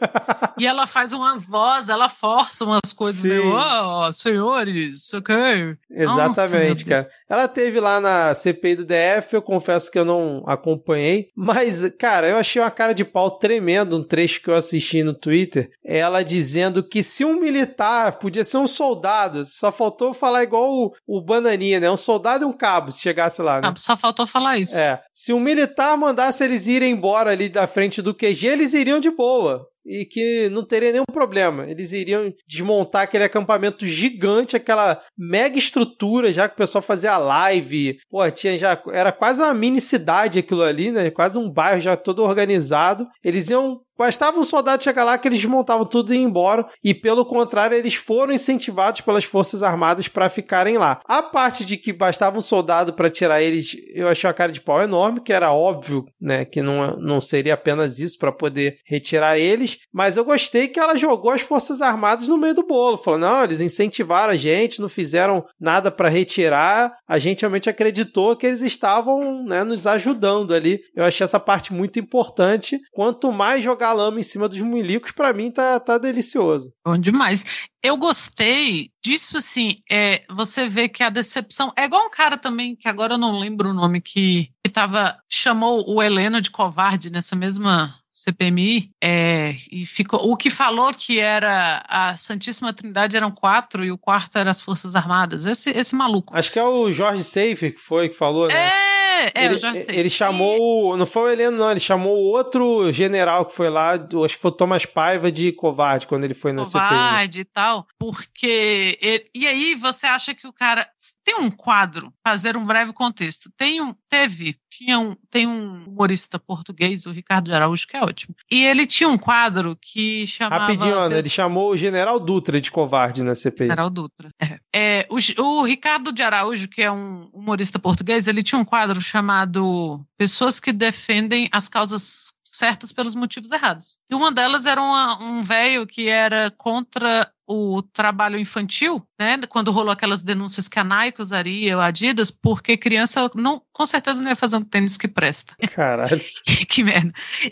E ela faz uma voz, ela força umas coisas Sim. meio, oh, senhores, ok. Exatamente. Exatamente, cara. Ela teve lá na CPI do DF, eu confesso que eu não acompanhei, mas, cara, eu achei uma cara de pau tremendo um trecho que eu assisti no Twitter. Ela dizendo que se um militar podia ser um soldado, só faltou falar igual o, o Bananinha, né? Um soldado e um cabo, se chegasse lá, né? Só faltou falar isso. É. Se um militar mandasse eles irem embora ali da frente do QG, eles iriam de boa e que não teria nenhum problema. Eles iriam desmontar aquele acampamento gigante, aquela mega estrutura, já que o pessoal fazia live. Pô, tinha já era quase uma mini cidade aquilo ali, né? Quase um bairro já todo organizado. Eles iam Bastava um soldado chegar lá que eles desmontavam tudo e iam embora. E pelo contrário, eles foram incentivados pelas Forças Armadas para ficarem lá. A parte de que bastava um soldado para tirar eles, eu achei a cara de pau enorme, que era óbvio, né, que não, não seria apenas isso para poder retirar eles. Mas eu gostei que ela jogou as Forças Armadas no meio do bolo. Falou: não, eles incentivaram a gente, não fizeram nada para retirar. A gente realmente acreditou que eles estavam né, nos ajudando ali. Eu achei essa parte muito importante. Quanto mais jogar lama em cima dos milicos, para mim tá, tá delicioso. Bom demais. Eu gostei disso, assim, é, você vê que a decepção é igual um cara também, que agora eu não lembro o nome, que, que tava, chamou o Helena de covarde nessa mesma CPMI, é, e ficou, o que falou que era a Santíssima Trindade eram quatro e o quarto era as Forças Armadas. Esse, esse maluco. Acho que é o Jorge Seifer que foi que falou, né? É, é ele, eu já sei. Ele chamou, não foi o Heleno, não, ele chamou outro general que foi lá, acho que foi o Thomas Paiva de covarde quando ele foi na covarde CPI. Covarde e tal, porque. Ele, e aí você acha que o cara. Tem um quadro, fazer um breve contexto. Tem um, teve tinha um, tem um humorista português, o Ricardo de Araújo, que é ótimo. E ele tinha um quadro que chamava. Rapidinho, Ana, ele chamou o General Dutra de covarde na CPI. General Dutra. É. é o, o, Ricardo de Araújo, que é um humorista português, ele tinha um quadro chamado Pessoas que defendem as causas certas pelos motivos errados. E uma delas era uma, um velho que era contra o trabalho infantil, né? Quando rolou aquelas denúncias que a Nike usaria, o Adidas, porque criança não, com certeza não ia fazer um tênis que presta. Caralho. que merda.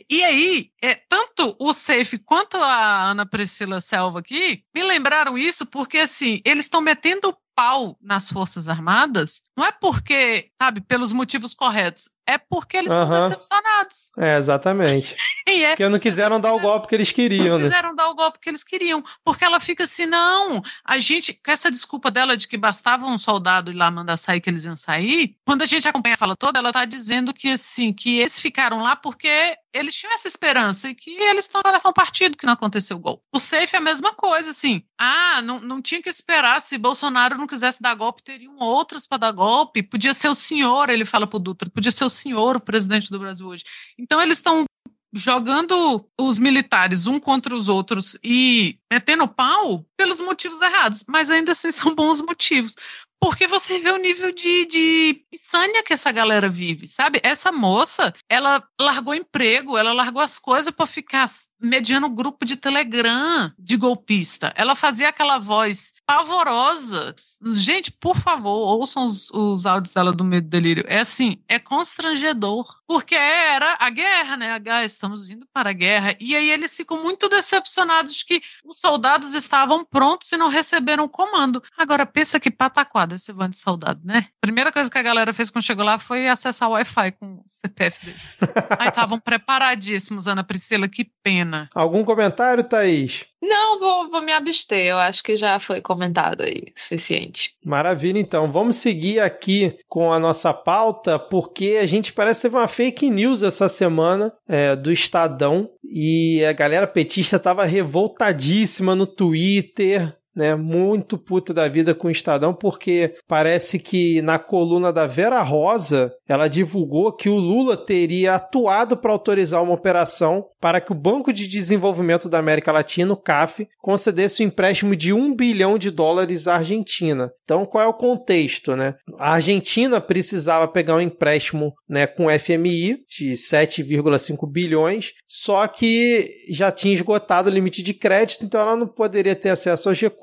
E aí, é, tanto o Safe quanto a Ana Priscila Selva aqui me lembraram isso porque, assim, eles estão metendo pau nas Forças Armadas, não é porque, sabe, pelos motivos corretos, é porque eles estão Aham. decepcionados. É, exatamente. É Porque não quiseram dar o golpe que eles queriam, não né? quiseram dar o golpe que eles queriam. Porque ela fica assim, não, a gente, com essa desculpa dela de que bastava um soldado ir lá mandar sair que eles iam sair, quando a gente acompanha a fala toda, ela tá dizendo que assim, que eles ficaram lá porque eles tinham essa esperança e que eles estão no coração partido que não aconteceu o gol. O safe é a mesma coisa, assim. Ah, não, não tinha que esperar. Se Bolsonaro não quisesse dar golpe, teriam outros para dar golpe. Podia ser o senhor, ele fala pro Dutra, podia ser o senhor, o presidente do Brasil hoje. Então eles estão jogando os militares um contra os outros e metendo pau pelos motivos errados, mas ainda assim são bons motivos. Porque você vê o nível de, de insânia que essa galera vive, sabe? Essa moça, ela largou emprego, ela largou as coisas para ficar mediando grupo de Telegram de golpista. Ela fazia aquela voz pavorosa. Gente, por favor, ouçam os, os áudios dela do Medo e Delírio. É assim, é constrangedor. Porque era a guerra, né? Ah, estamos indo para a guerra. E aí eles ficam muito decepcionados que os soldados estavam prontos e não receberam o comando. Agora, pensa que pataquada esse bando de soldado, né? Primeira coisa que a galera fez quando chegou lá foi acessar o Wi-Fi com o CPF deles. aí estavam preparadíssimos, Ana Priscila, que pena. Algum comentário, Thaís? Não, vou, vou me abster. Eu acho que já foi comentado aí o suficiente. Maravilha, então. Vamos seguir aqui com a nossa pauta, porque a gente parece que teve uma fake news essa semana é, do Estadão e a galera petista estava revoltadíssima no Twitter. Né, muito puta da vida com o Estadão, porque parece que na coluna da Vera Rosa ela divulgou que o Lula teria atuado para autorizar uma operação para que o Banco de Desenvolvimento da América Latina, o CAF, concedesse um empréstimo de um bilhão de dólares à Argentina. Então, qual é o contexto? Né? A Argentina precisava pegar um empréstimo né, com o FMI de 7,5 bilhões, só que já tinha esgotado o limite de crédito, então ela não poderia ter acesso aos recursos,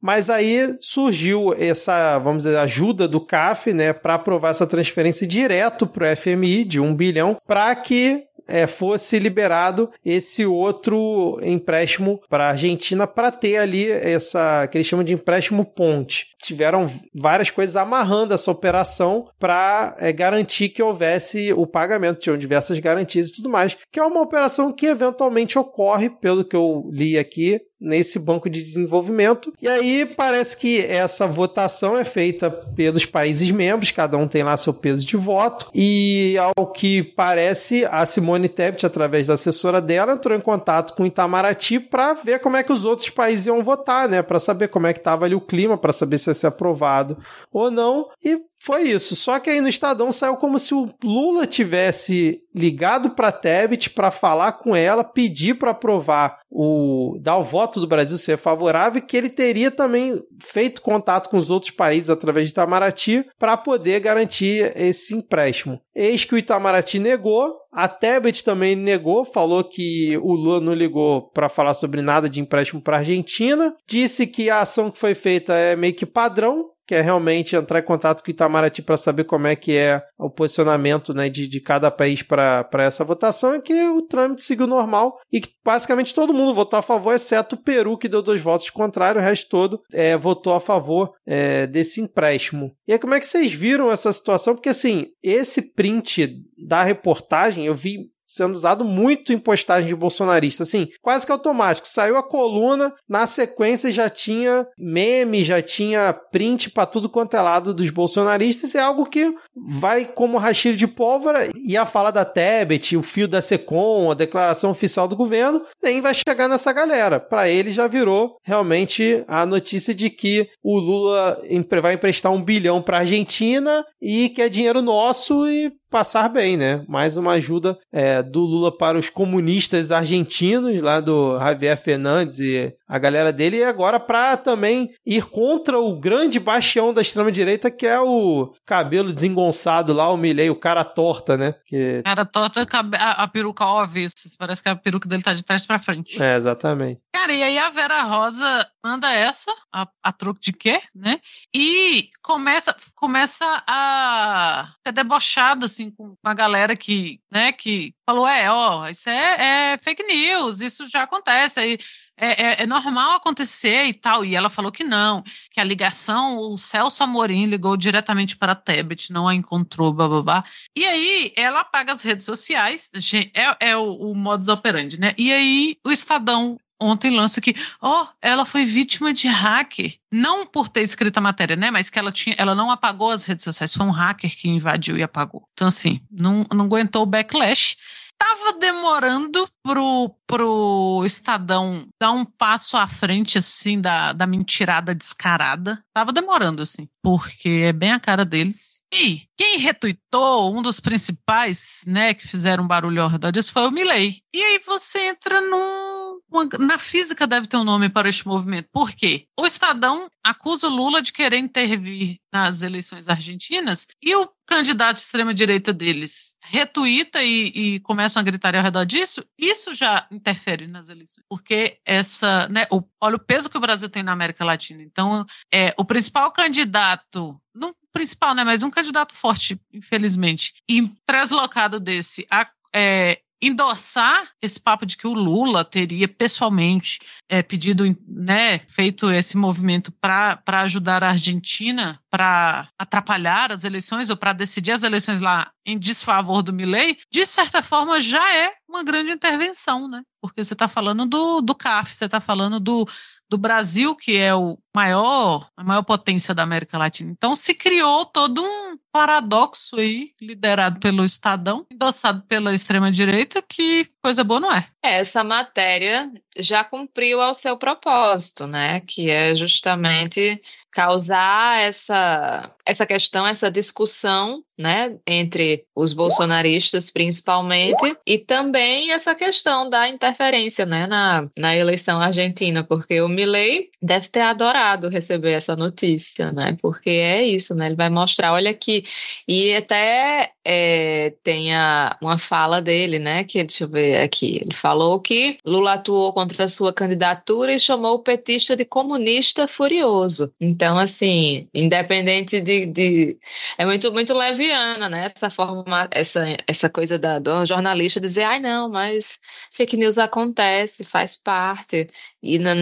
mas aí surgiu essa, vamos dizer, ajuda do CAF né, para aprovar essa transferência direto para o FMI de 1 bilhão, para que é, fosse liberado esse outro empréstimo para a Argentina para ter ali essa que eles chamam de empréstimo ponte. Tiveram várias coisas amarrando essa operação para é, garantir que houvesse o pagamento, tinham diversas garantias e tudo mais, que é uma operação que eventualmente ocorre, pelo que eu li aqui, nesse banco de desenvolvimento. E aí parece que essa votação é feita pelos países membros, cada um tem lá seu peso de voto. E ao que parece, a Simone Tebet, através da assessora dela, entrou em contato com Itamaraty para ver como é que os outros países iam votar, né? Para saber como é que estava ali o clima, para saber se ia ser aprovado ou não. E foi isso. Só que aí no Estadão saiu como se o Lula tivesse ligado para Tebet para falar com ela, pedir para aprovar o dar o voto do Brasil ser favorável que ele teria também feito contato com os outros países através de Itamaraty para poder garantir esse empréstimo. Eis que o Itamaraty negou, a Tebet também negou, falou que o Lula não ligou para falar sobre nada de empréstimo para Argentina, disse que a ação que foi feita é meio que padrão, que é realmente entrar em contato com o Itamaraty para saber como é que é o posicionamento né, de, de cada país para essa votação, e que o trâmite seguiu normal e que basicamente todo mundo votou a favor, exceto o Peru, que deu dois votos contrários, o resto todo é, votou a favor é, desse empréstimo. E aí, como é que vocês viram essa situação? Porque assim, esse print da reportagem eu vi sendo usado muito em postagem de bolsonarista, assim, quase que automático. Saiu a coluna, na sequência já tinha meme, já tinha print para tudo quanto é lado dos bolsonaristas. É algo que vai como rachilho de pólvora e a fala da Tebet, o fio da Secom, a declaração oficial do governo, nem vai chegar nessa galera. Para ele já virou realmente a notícia de que o Lula vai emprestar um bilhão para Argentina e que é dinheiro nosso e passar bem, né? Mais uma ajuda é, do Lula para os comunistas argentinos, lá do Javier Fernandes e a galera dele, e agora para também ir contra o grande bastião da extrema-direita, que é o cabelo desengonçado lá, o Milley, o cara torta, né? Que... Cara torta, a, a peruca ao avesso. Parece que a peruca dele tá de trás pra frente. É, exatamente. Cara, e aí a Vera Rosa manda essa, a, a troco de quê, né? E começa, começa a ser debochado, assim, com a galera que, né, que falou, é, ó, isso é, é fake news, isso já acontece, aí é, é, é, normal acontecer e tal. E ela falou que não, que a ligação, o Celso Amorim ligou diretamente para a Tebet, não a encontrou, babá. E aí ela apaga as redes sociais, é, é o, o modus operandi, né? E aí o Estadão ontem lança que, ó, oh, ela foi vítima de hacker. Não por ter escrito a matéria, né? Mas que ela tinha, ela não apagou as redes sociais, foi um hacker que invadiu e apagou. Então, assim, não, não aguentou o backlash tava demorando pro, pro Estadão dar um passo à frente, assim, da, da mentirada descarada. Tava demorando, assim, porque é bem a cara deles. E quem retuitou, um dos principais, né, que fizeram barulho ao redor disso foi o Milley. E aí você entra num. Uma, na física deve ter um nome para este movimento. Por quê? O Estadão acusa o Lula de querer intervir nas eleições argentinas e o candidato extrema-direita deles retuita e, e começam a gritar ao redor disso, isso já interfere nas eleições. Porque essa, né, o, olha o peso que o Brasil tem na América Latina. Então, é, o principal candidato, não principal, né, mas um candidato forte, infelizmente, e translocado desse a, é, endossar esse papo de que o Lula teria pessoalmente é, pedido, né, feito esse movimento para ajudar a Argentina para atrapalhar as eleições ou para decidir as eleições lá em desfavor do Milley, de certa forma já é uma grande intervenção, né? Porque você está falando do, do CAF, você está falando do, do Brasil, que é o maior, a maior potência da América Latina. Então se criou todo um paradoxo aí, liderado pelo Estadão, endossado pela extrema-direita, que coisa boa não é. Essa matéria já cumpriu ao seu propósito, né? Que é justamente causar essa, essa questão, essa discussão, né, entre os bolsonaristas principalmente, e também essa questão da interferência, né, na, na eleição argentina, porque o Milley deve ter adorado receber essa notícia, né, porque é isso, né, ele vai mostrar, olha aqui, e até é, tem a, uma fala dele, né, que deixa eu ver aqui, ele falou que Lula atuou contra a sua candidatura e chamou o petista de comunista furioso. Então, então, assim, independente de, de, é muito muito leviana, né? Essa forma, essa essa coisa da do jornalista dizer, ai não, mas fake news acontece, faz parte. E não,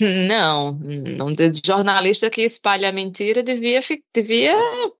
não, não jornalista que espalha mentira devia devia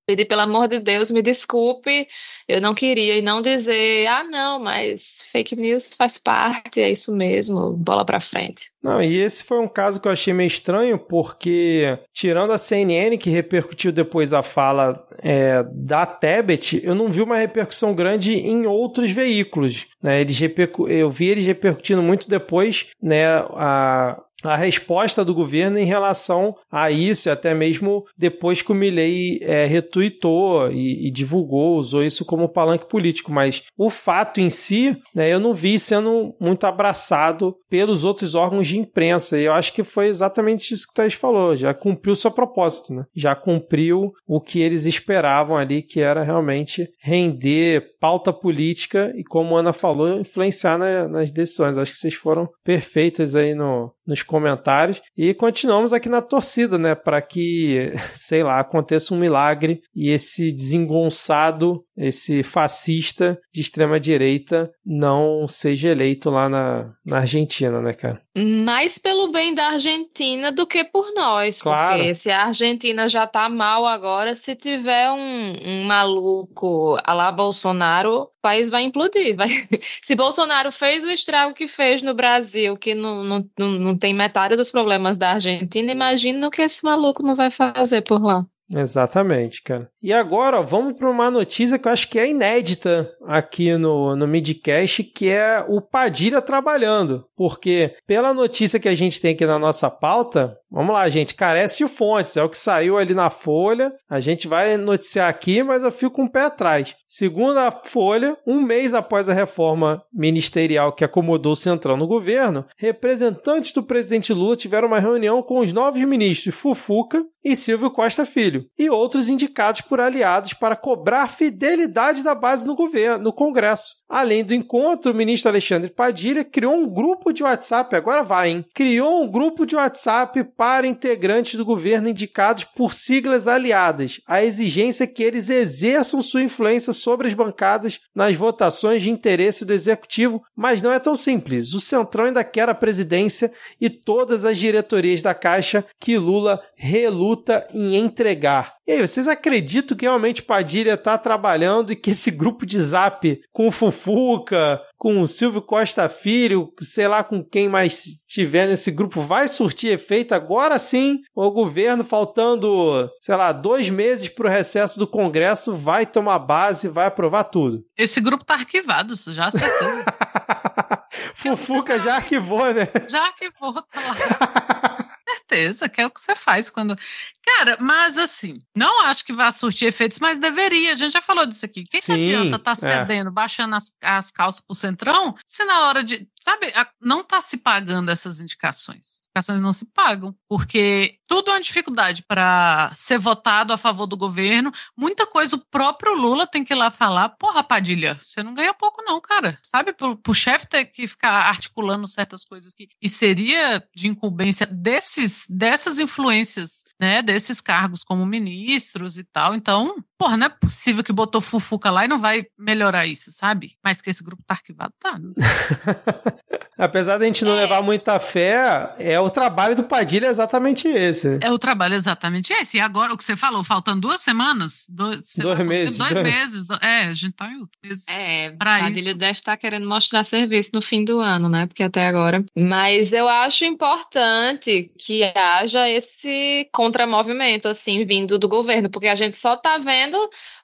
pedir pelo amor de Deus, me desculpe, eu não queria e não dizer, ah, não, mas fake news faz parte, é isso mesmo, bola para frente. Não, e esse foi um caso que eu achei meio estranho, porque, tirando a CNN, que repercutiu depois a fala é, da Tebet, eu não vi uma repercussão grande em outros veículos. Né? Eles eu vi eles repercutindo muito depois né, a, a resposta do governo em relação a isso, e até mesmo depois que o Milley é, retuitou e, e, divulgou, usou isso como palanque político. Mas o fato em si, né, eu não vi sendo muito abraçado pelos outros órgãos de imprensa. E eu acho que foi exatamente isso que o Thais falou. Já cumpriu seu propósito, né? Já cumpriu o que eles esperavam ali, que era realmente render pauta política e, como a Ana falou, influenciar na, nas decisões. Acho que vocês foram perfeitas aí no, nos comentários. E continuamos aqui na torcida, né? Para que, sei lá, aconteça um milagre e esse desengonçado, esse fascista de extrema direita não seja eleito lá na, na Argentina, né, cara? Mais pelo bem da Argentina do que por nós. Claro. Porque se a Argentina já tá mal agora, se tiver um, um maluco a lá Bolsonaro, o país vai implodir. Vai... Se Bolsonaro fez o estrago que fez no Brasil, que não, não, não, não tem metade dos problemas da Argentina, imagina o que esse maluco não vai fazer por lá. Exatamente, cara. E agora, ó, vamos para uma notícia que eu acho que é inédita aqui no, no Midcast, que é o Padilha trabalhando. Porque, pela notícia que a gente tem aqui na nossa pauta, vamos lá, gente, carece de fontes, é o que saiu ali na Folha. A gente vai noticiar aqui, mas eu fico com um pé atrás. Segundo a Folha, um mês após a reforma ministerial que acomodou o Centrão no governo, representantes do presidente Lula tiveram uma reunião com os novos ministros Fufuca e Silvio Costa Filho e outros indicados por aliados para cobrar fidelidade da base no governo, no Congresso. Além do encontro, o ministro Alexandre Padilha criou um grupo de WhatsApp, agora vai, hein? Criou um grupo de WhatsApp para integrantes do governo indicados por siglas aliadas. A exigência é que eles exerçam sua influência sobre as bancadas nas votações de interesse do executivo, mas não é tão simples. O Centrão ainda quer a presidência e todas as diretorias da Caixa que Lula reluta em entregar. E aí, vocês acreditam que realmente Padilha está trabalhando e que esse grupo de zap com o Fufuca, com o Silvio Costa Filho, sei lá com quem mais tiver nesse grupo, vai surtir efeito agora sim? O governo, faltando, sei lá, dois meses para o recesso do Congresso, vai tomar base, vai aprovar tudo. Esse grupo tá arquivado, já certeza. Fufuca já arquivou, né? Já arquivou, tá lá. certeza, que é o que você faz quando. Cara, mas assim, não acho que vá surtir efeitos, mas deveria. A gente já falou disso aqui. Quem que adianta tá cedendo, é. baixando as, as calças pro centrão, se na hora de. Sabe, não tá se pagando essas indicações. As indicações não se pagam, porque tudo é uma dificuldade para ser votado a favor do governo. Muita coisa o próprio Lula tem que ir lá falar. Porra, Padilha, você não ganha pouco, não, cara. Sabe, pro, pro chefe ter que ficar articulando certas coisas que e seria de incumbência desses, dessas influências, né? Desses cargos como ministros e tal. Então, porra, não é possível que botou Fufuca lá e não vai melhorar isso, sabe? Mas que esse grupo tá arquivado, tá. Apesar da gente não é. levar muita fé, é o trabalho do Padilha exatamente esse. É o trabalho exatamente esse. E agora, o que você falou, faltando duas semanas? Dois, dois meses. Dois, dois meses. É, a gente tá em meses. É, Padilha isso. deve estar tá querendo mostrar serviço no fim do ano, né? Porque até agora. Mas eu acho importante que haja esse contramovimento, assim, vindo do governo, porque a gente só tá vendo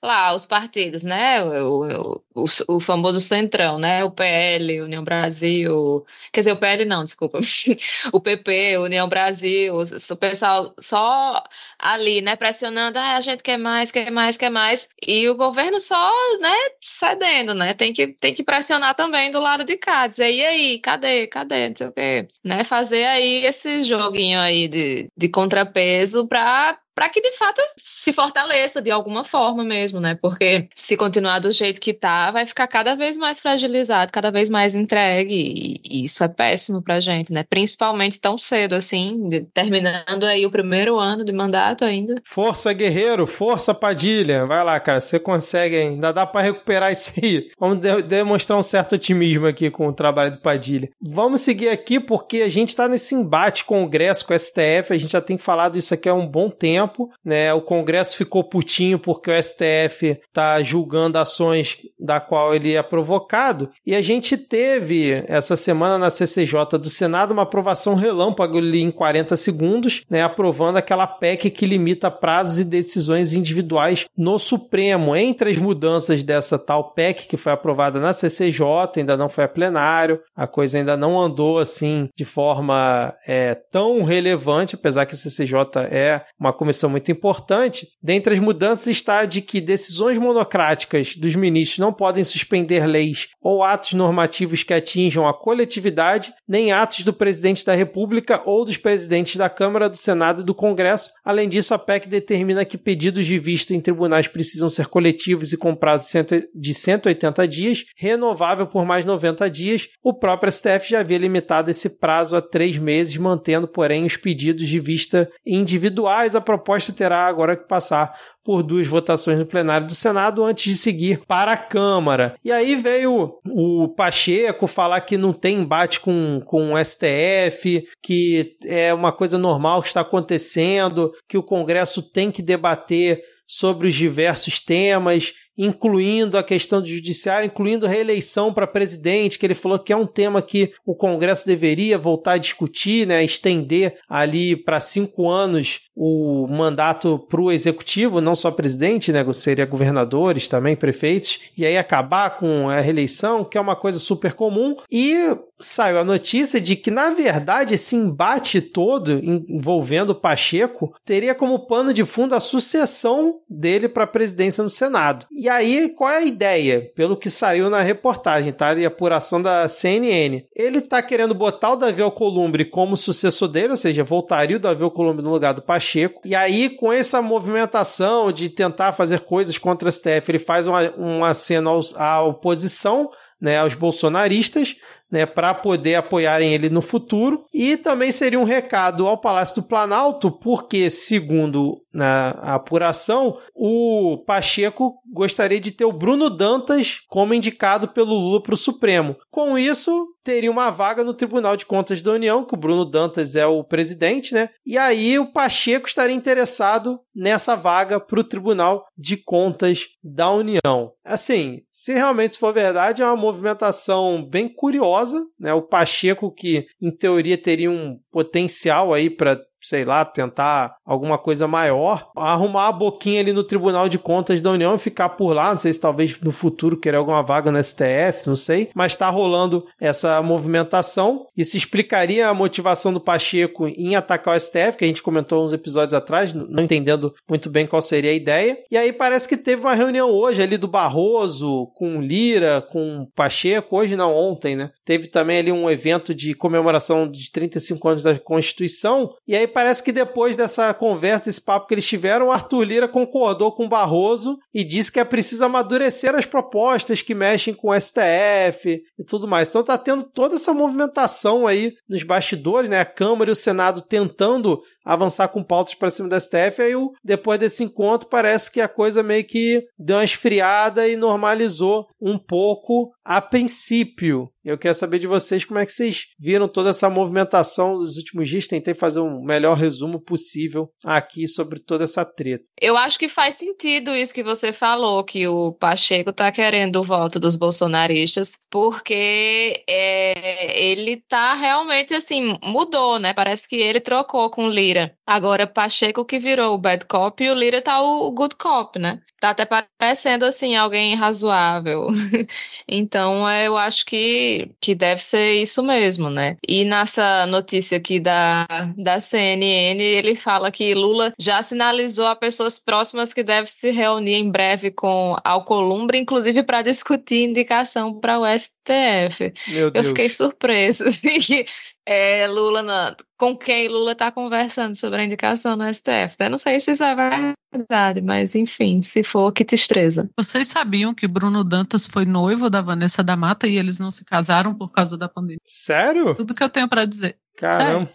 lá os partidos, né? O, o, o, o famoso Centrão, né? O PL, União Brasil. Quer dizer, o PL não, desculpa. o PP, União Brasil, o pessoal só ali, né, pressionando, ah, a gente quer mais, quer mais, quer mais, e o governo só, né, cedendo, né, tem que, tem que pressionar também do lado de cá, dizer, e aí, cadê, cadê, não sei o quê, né, fazer aí esse joguinho aí de, de contrapeso para para que de fato se fortaleça de alguma forma mesmo, né? Porque se continuar do jeito que tá, vai ficar cada vez mais fragilizado, cada vez mais entregue, e, isso é péssimo pra gente, né? Principalmente tão cedo assim, terminando aí o primeiro ano de mandato ainda. Força guerreiro, força Padilha. Vai lá, cara, você consegue, ainda dá para recuperar isso aí. Vamos de demonstrar um certo otimismo aqui com o trabalho do Padilha. Vamos seguir aqui porque a gente tá nesse embate Congresso, com o STF, a gente já tem falado isso aqui há um bom tempo, né? O Congresso ficou putinho porque o STF está julgando ações da qual ele é provocado. E a gente teve essa semana na CCJ do Senado uma aprovação relâmpago ali em 40 segundos, né? Aprovando aquela PEC que limita prazos e decisões individuais no Supremo. Entre as mudanças dessa tal PEC que foi aprovada na CCJ, ainda não foi a plenário, a coisa ainda não andou assim de forma é, tão relevante, apesar que a CCJ é uma comissão muito importante. Dentre as mudanças está de que decisões monocráticas dos ministros não podem suspender leis ou atos normativos que atinjam a coletividade, nem atos do presidente da República ou dos presidentes da Câmara, do Senado e do Congresso. Além disso, a PEC determina que pedidos de vista em tribunais precisam ser coletivos e com prazo de 180 dias, renovável por mais 90 dias. O próprio STF já havia limitado esse prazo a três meses, mantendo, porém, os pedidos de vista individuais. A proposta terá agora que passar por duas votações no plenário do Senado antes de seguir para a Câmara. E aí veio o Pacheco falar que não tem embate com, com o STF, que é uma coisa normal que está acontecendo, que o Congresso tem que debater sobre os diversos temas incluindo a questão do judiciário, incluindo reeleição para presidente, que ele falou que é um tema que o Congresso deveria voltar a discutir, né, estender ali para cinco anos o mandato para o executivo, não só presidente, né, seria governadores também, prefeitos, e aí acabar com a reeleição, que é uma coisa super comum. E saiu a notícia de que, na verdade, esse embate todo envolvendo Pacheco teria como pano de fundo a sucessão dele para a presidência no Senado. E aí, qual é a ideia? Pelo que saiu na reportagem, tá? E apuração da CNN. Ele tá querendo botar o Davi Alcolumbre como sucessor dele, ou seja, voltaria o Davi Alcolumbre no lugar do Pacheco. E aí, com essa movimentação de tentar fazer coisas contra a STF, ele faz uma cena à oposição, né, aos bolsonaristas, né, para poder apoiarem ele no futuro. E também seria um recado ao Palácio do Planalto, porque, segundo na né, apuração, o Pacheco gostaria de ter o Bruno Dantas como indicado pelo Lula para o Supremo. Com isso, teria uma vaga no Tribunal de Contas da União, que o Bruno Dantas é o presidente, né? E aí o Pacheco estaria interessado nessa vaga para o Tribunal de Contas da União. Assim, se realmente for verdade, é uma movimentação bem curiosa, né? O Pacheco que em teoria teria um potencial aí para sei lá, tentar alguma coisa maior, arrumar a boquinha ali no Tribunal de Contas da União e ficar por lá, não sei se talvez no futuro querer alguma vaga no STF, não sei, mas está rolando essa movimentação. Isso explicaria a motivação do Pacheco em atacar o STF, que a gente comentou uns episódios atrás, não entendendo muito bem qual seria a ideia. E aí parece que teve uma reunião hoje ali do Barroso com Lira, com Pacheco, hoje não, ontem, né? Teve também ali um evento de comemoração de 35 anos da Constituição, e aí parece que depois dessa conversa, desse papo que eles tiveram, o Arthur Lira concordou com o Barroso e disse que é preciso amadurecer as propostas que mexem com o STF e tudo mais. Então tá tendo toda essa movimentação aí nos bastidores, né? A Câmara e o Senado tentando avançar com pautas para cima da STF. Aí, depois desse encontro, parece que a coisa meio que deu uma esfriada e normalizou um pouco a princípio. Eu quero saber de vocês como é que vocês viram toda essa movimentação dos últimos dias. Tentei fazer um melhor resumo possível aqui sobre toda essa treta. Eu acho que faz sentido isso que você falou, que o Pacheco está querendo o voto dos bolsonaristas, porque é, ele tá realmente assim, mudou, né? Parece que ele trocou com o Lira. Agora, Pacheco que virou o bad cop e o Lira tá o good cop, né? Tá até parecendo assim, alguém razoável. então, eu acho que que, deve ser isso mesmo, né? E nessa notícia aqui da, da CNN, ele fala que Lula já sinalizou a pessoas próximas que deve se reunir em breve com Alcolumbre, inclusive para discutir indicação para o STF. Meu Deus. Eu fiquei surpresa. é, Lula na, com quem Lula está conversando sobre a indicação no STF. Eu não sei se isso é verdade, mas enfim, se for, que tristeza. Vocês sabiam que Bruno Dantas foi noivo da Vanessa da Mata e eles não se casaram por causa da pandemia? Sério? Tudo que eu tenho para dizer. Caramba.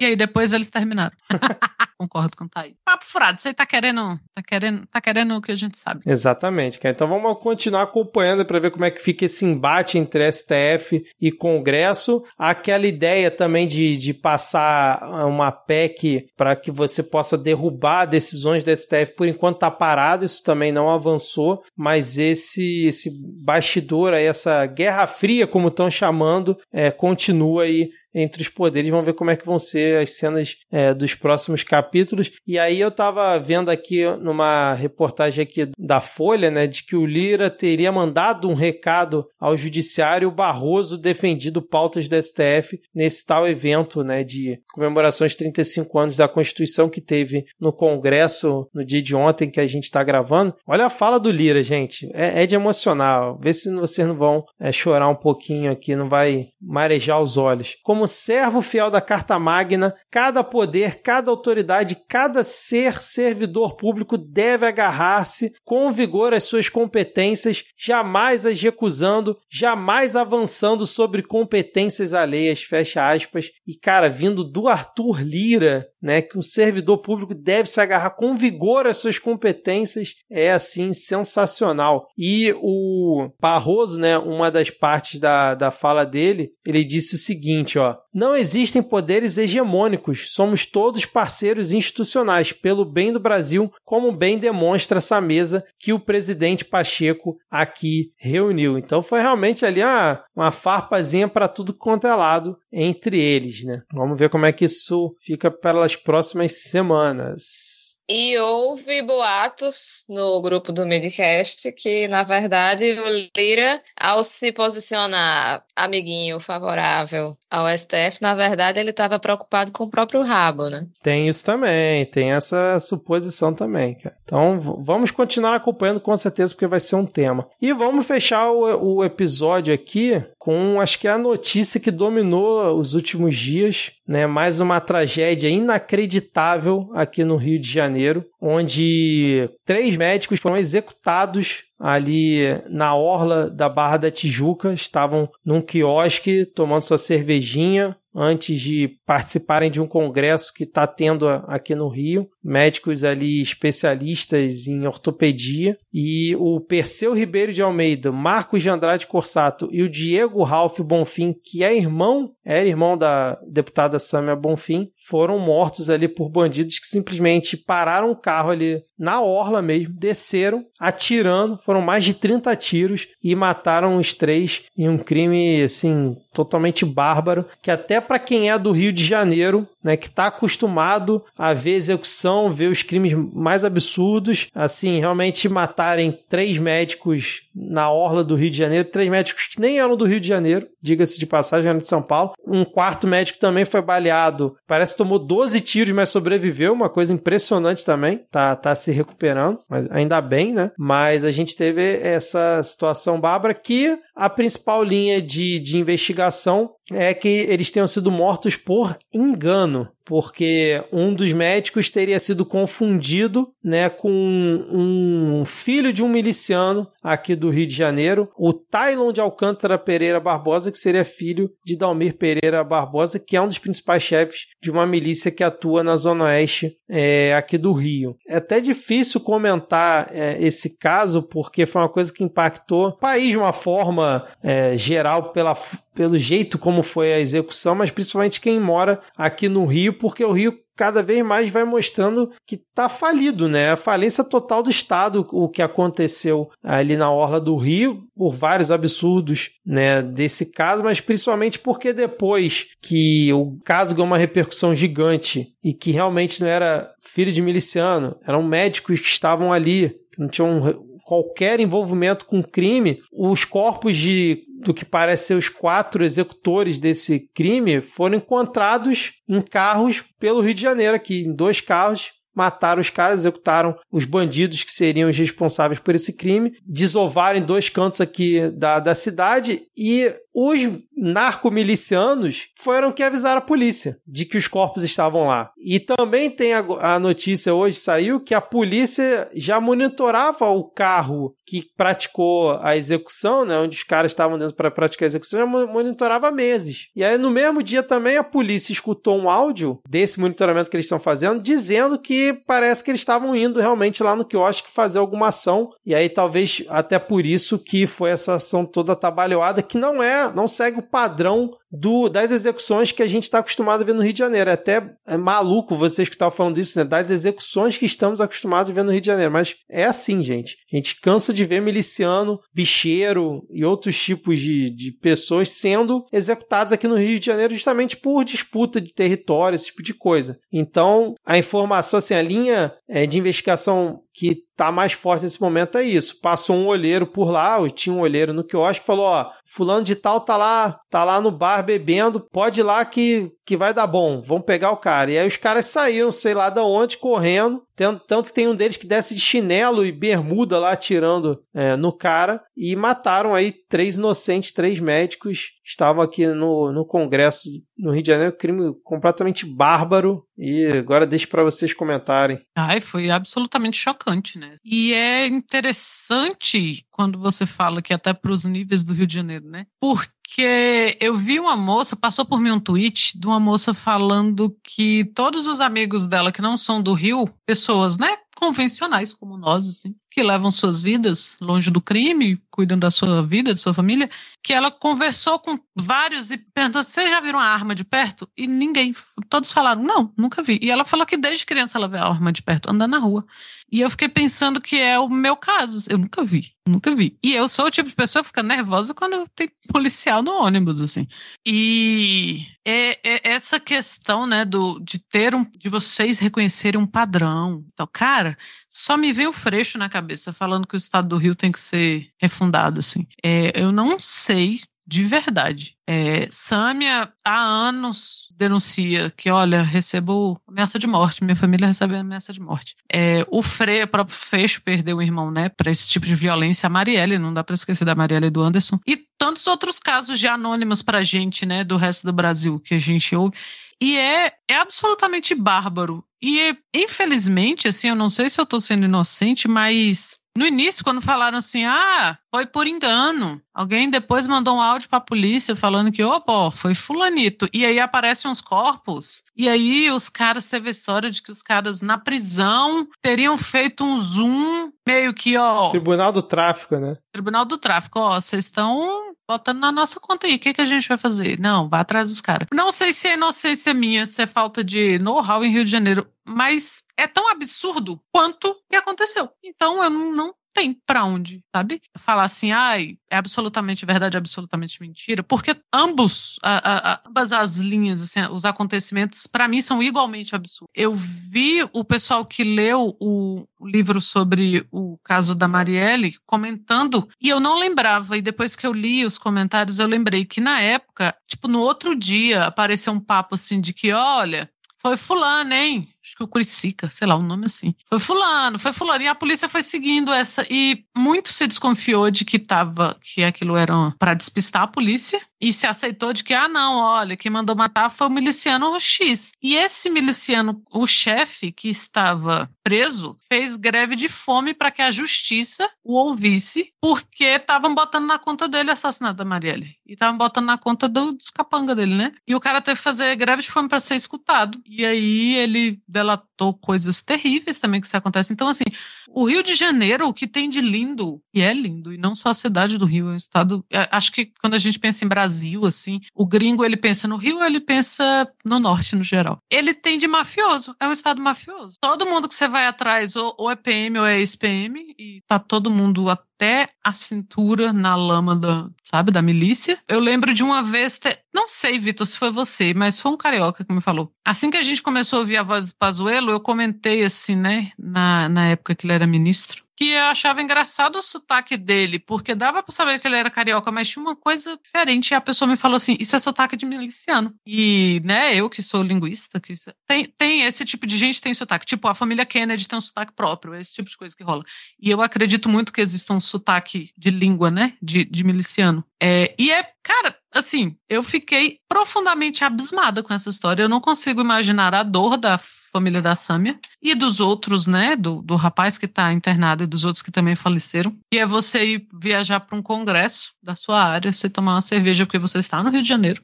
E aí depois eles terminaram. Concordo com o Thaís. Papo furado, você tá querendo, tá querendo, tá querendo o que a gente sabe. Exatamente, cara. Então vamos continuar acompanhando para ver como é que fica esse embate entre STF e Congresso. Aquela ideia também de, de passar uma PEC para que você possa derrubar decisões do STF, por enquanto tá parado, isso também não avançou, mas esse esse bastidor aí, essa guerra fria, como estão chamando, é, continua aí entre os poderes. Vamos ver como é que vão ser as cenas é, dos próximos capítulos. E aí eu tava vendo aqui numa reportagem aqui da Folha, né, de que o Lira teria mandado um recado ao judiciário, Barroso defendido pautas do STF nesse tal evento, né, de comemoração de 35 anos da Constituição que teve no Congresso no dia de ontem que a gente está gravando. Olha a fala do Lira, gente. É, é de emocionar. Vê se vocês não vão é, chorar um pouquinho aqui, não vai marejar os olhos. Como como servo fiel da Carta Magna, cada poder, cada autoridade, cada ser servidor público deve agarrar-se com vigor às suas competências, jamais as recusando, jamais avançando sobre competências alheias, fecha aspas. E cara, vindo do Arthur Lira, né, que um servidor público deve se agarrar com vigor às suas competências, é assim sensacional. E o Barroso, né, uma das partes da, da fala dele, ele disse o seguinte, ó: Não existem poderes hegemônicos, somos todos parceiros institucionais, pelo bem do Brasil, como bem demonstra essa mesa que o presidente Pacheco aqui reuniu. Então foi realmente ali uma, uma farpazinha para tudo quanto é lado entre eles, né? Vamos ver como é que isso fica pelas próximas semanas. E houve boatos no grupo do Midcast que, na verdade, o Lira, ao se posicionar amiguinho favorável ao STF, na verdade, ele estava preocupado com o próprio rabo, né? Tem isso também, tem essa suposição também, cara. Então, vamos continuar acompanhando com certeza, porque vai ser um tema. E vamos fechar o, o episódio aqui com, acho que é a notícia que dominou os últimos dias, né? Mais uma tragédia inacreditável aqui no Rio de Janeiro, onde três médicos foram executados ali na orla da Barra da Tijuca, estavam num quiosque tomando sua cervejinha antes de participarem de um congresso que está tendo aqui no Rio, médicos ali especialistas em ortopedia, e o Perseu Ribeiro de Almeida, Marcos de Andrade Corsato e o Diego Ralph Bonfim, que é irmão, era irmão da deputada Sâmia Bonfim, foram mortos ali por bandidos que simplesmente pararam o carro ali na orla mesmo, desceram atirando, foram mais de 30 tiros e mataram os três em um crime assim totalmente bárbaro, que até para quem é do Rio de Janeiro, né, que está acostumado a ver execução, ver os crimes mais absurdos, assim, realmente matarem três médicos na orla do Rio de Janeiro, três médicos que nem eram do Rio de Janeiro, diga-se de passagem, eram de São Paulo. Um quarto médico também foi baleado, parece que tomou 12 tiros, mas sobreviveu, uma coisa impressionante também, tá, tá se recuperando, mas ainda bem, né? Mas a gente teve essa situação bárbara que a principal linha de, de investigação é que eles tenham sido mortos por engano porque um dos médicos teria sido confundido né, com um filho de um miliciano aqui do Rio de Janeiro, o Tylon de Alcântara Pereira Barbosa, que seria filho de Dalmir Pereira Barbosa, que é um dos principais chefes de uma milícia que atua na zona oeste é, aqui do Rio. É até difícil comentar é, esse caso, porque foi uma coisa que impactou o país de uma forma é, geral pela, pelo jeito como foi a execução, mas principalmente quem mora aqui no Rio porque o Rio cada vez mais vai mostrando que está falido, né? A falência total do Estado, o que aconteceu ali na orla do Rio, por vários absurdos, né, desse caso, mas principalmente porque depois que o caso ganhou uma repercussão gigante e que realmente não era filho de miliciano, eram médicos que estavam ali, que não tinham qualquer envolvimento com crime, os corpos de do que parece ser os quatro executores desse crime foram encontrados em carros pelo Rio de Janeiro aqui, em dois carros mataram os caras, executaram os bandidos que seriam os responsáveis por esse crime, desovaram em dois cantos aqui da, da cidade e os narcomilicianos foram que avisaram a polícia de que os corpos estavam lá. E também tem a, a, notícia hoje saiu que a polícia já monitorava o carro que praticou a execução, né, onde os caras estavam dentro para praticar a execução, já monitorava meses. E aí no mesmo dia também a polícia escutou um áudio desse monitoramento que eles estão fazendo, dizendo que parece que eles estavam indo realmente lá no quiosque fazer alguma ação. E aí talvez até por isso que foi essa ação toda trabalhada, que não é não segue o padrão do, das execuções que a gente está acostumado a ver no Rio de Janeiro. É até é maluco vocês que estavam falando disso, né? Das execuções que estamos acostumados a ver no Rio de Janeiro. Mas é assim, gente. A gente cansa de ver miliciano, bicheiro e outros tipos de, de pessoas sendo executados aqui no Rio de Janeiro justamente por disputa de território, esse tipo de coisa. Então, a informação, assim, a linha é, de investigação que tá mais forte nesse momento é isso. Passou um olheiro por lá, tinha um olheiro no quiosque que falou, ó, fulano de tal tá lá, tá lá no bar bebendo, pode ir lá que, que vai dar bom, vamos pegar o cara. E aí os caras saíram, sei lá de onde, correndo, tanto tem um deles que desce de chinelo e bermuda lá atirando é, no cara e mataram aí três inocentes, três médicos. Estavam aqui no, no Congresso no Rio de Janeiro, crime completamente bárbaro. E agora deixo para vocês comentarem. Ai, foi absolutamente chocante, né? E é interessante quando você fala que até para os níveis do Rio de Janeiro, né? Porque eu vi uma moça, passou por mim um tweet de uma moça falando que todos os amigos dela que não são do Rio, pessoas, né, convencionais como nós, assim, que levam suas vidas longe do crime, cuidam da sua vida, da sua família, que ela conversou com vários e perguntou: vocês já viram uma arma de perto? E ninguém, todos falaram: não, nunca vi. E ela falou que desde criança ela vê a arma de perto, andando na rua. E eu fiquei pensando que é o meu caso. Eu nunca vi, nunca vi. E eu sou o tipo de pessoa que fica nervosa quando tem policial no ônibus, assim. E é, é essa questão, né, do, de ter um, de vocês reconhecerem um padrão. Então, cara, só me vem o Freixo na cabeça falando que o estado do Rio tem que ser refundado, assim. É, eu não sei de verdade. É, Sâmia, há anos, denuncia que, olha, recebo ameaça de morte, minha família recebe ameaça de morte. É, o Frei, o próprio Fecho, perdeu o irmão, né, para esse tipo de violência. A Marielle, não dá para esquecer da Marielle e do Anderson. E tantos outros casos de anônimas pra gente, né, do resto do Brasil que a gente ouve. E é, é absolutamente bárbaro. E, infelizmente, assim, eu não sei se eu tô sendo inocente, mas no início, quando falaram assim, ah, foi por engano. Alguém depois mandou um áudio para a polícia falando que, opa, foi fulanito. E aí aparecem uns corpos. E aí os caras teve a história de que os caras na prisão teriam feito um zoom meio que, ó. Tribunal do Tráfico, né? Tribunal do Tráfico, ó, vocês estão botando na nossa conta aí. O que, que a gente vai fazer? Não, vá atrás dos caras. Não sei se é inocência minha, se é falta de know-how em Rio de Janeiro, mas é tão absurdo quanto que aconteceu. Então eu não, tem para onde, sabe? Falar assim, ai, é absolutamente verdade, absolutamente mentira, porque ambos, a, a, ambas as linhas, assim, os acontecimentos, para mim, são igualmente absurdos. Eu vi o pessoal que leu o livro sobre o caso da Marielle comentando, e eu não lembrava, e depois que eu li os comentários, eu lembrei que na época, tipo, no outro dia, apareceu um papo assim de que, olha, foi fulano, hein? Acho que o Curicica, sei lá, um nome assim. Foi fulano, foi fulano. E a polícia foi seguindo essa. E muito se desconfiou de que tava, que aquilo era para despistar a polícia. E se aceitou de que, ah, não, olha, quem mandou matar foi o miliciano X. E esse miliciano, o chefe que estava preso, fez greve de fome para que a justiça o ouvisse, porque estavam botando na conta dele o assassinato da Marielle. E estavam botando na conta do, dos capanga dele, né? E o cara teve que fazer greve de fome para ser escutado. E aí ele delatou coisas terríveis também que isso acontece. Então, assim, o Rio de Janeiro, o que tem de lindo, e é lindo, e não só a cidade do Rio, é um estado. É, acho que quando a gente pensa em Brasil, assim, o gringo ele pensa no Rio, ele pensa no norte no geral. Ele tem de mafioso, é um estado mafioso. Todo mundo que você vai atrás, ou, ou é PM ou é ex-PM, e tá todo mundo até a cintura na lama da, sabe, da milícia. Eu lembro de uma vez, te... não sei, Vitor, se foi você, mas foi um carioca que me falou. Assim que a gente começou a ouvir a voz do Pazuello, eu comentei assim, né, na, na época que ele era ministro, que eu achava engraçado o sotaque dele, porque dava para saber que ele era carioca, mas tinha uma coisa diferente. E a pessoa me falou assim: isso é sotaque de miliciano. E, né, eu que sou linguista, que tem, tem esse tipo de gente tem sotaque. Tipo, a família Kennedy tem um sotaque próprio, esse tipo de coisa que rola. E eu acredito muito que exista um sotaque de língua, né, de, de miliciano. É, e é, cara, assim, eu fiquei profundamente abismada com essa história. Eu não consigo imaginar a dor da família da Sâmia e dos outros, né, do, do rapaz que está internado e dos outros que também faleceram. E é você ir viajar para um congresso da sua área, você tomar uma cerveja porque você está no Rio de Janeiro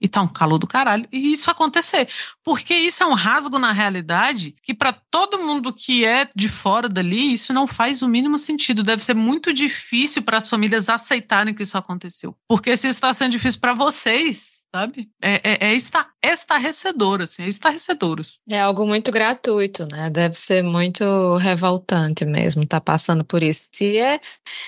e tá um calor do caralho, e isso acontecer. Porque isso é um rasgo na realidade que, para todo mundo que é de fora dali, isso não faz o mínimo sentido. Deve ser muito difícil para as famílias aceitarem que isso aconteceu. Porque se está sendo difícil para vocês, sabe? É, é, é estarrecedor, assim, é estarrecedor. É algo muito gratuito, né? Deve ser muito revoltante mesmo estar tá passando por isso. Se é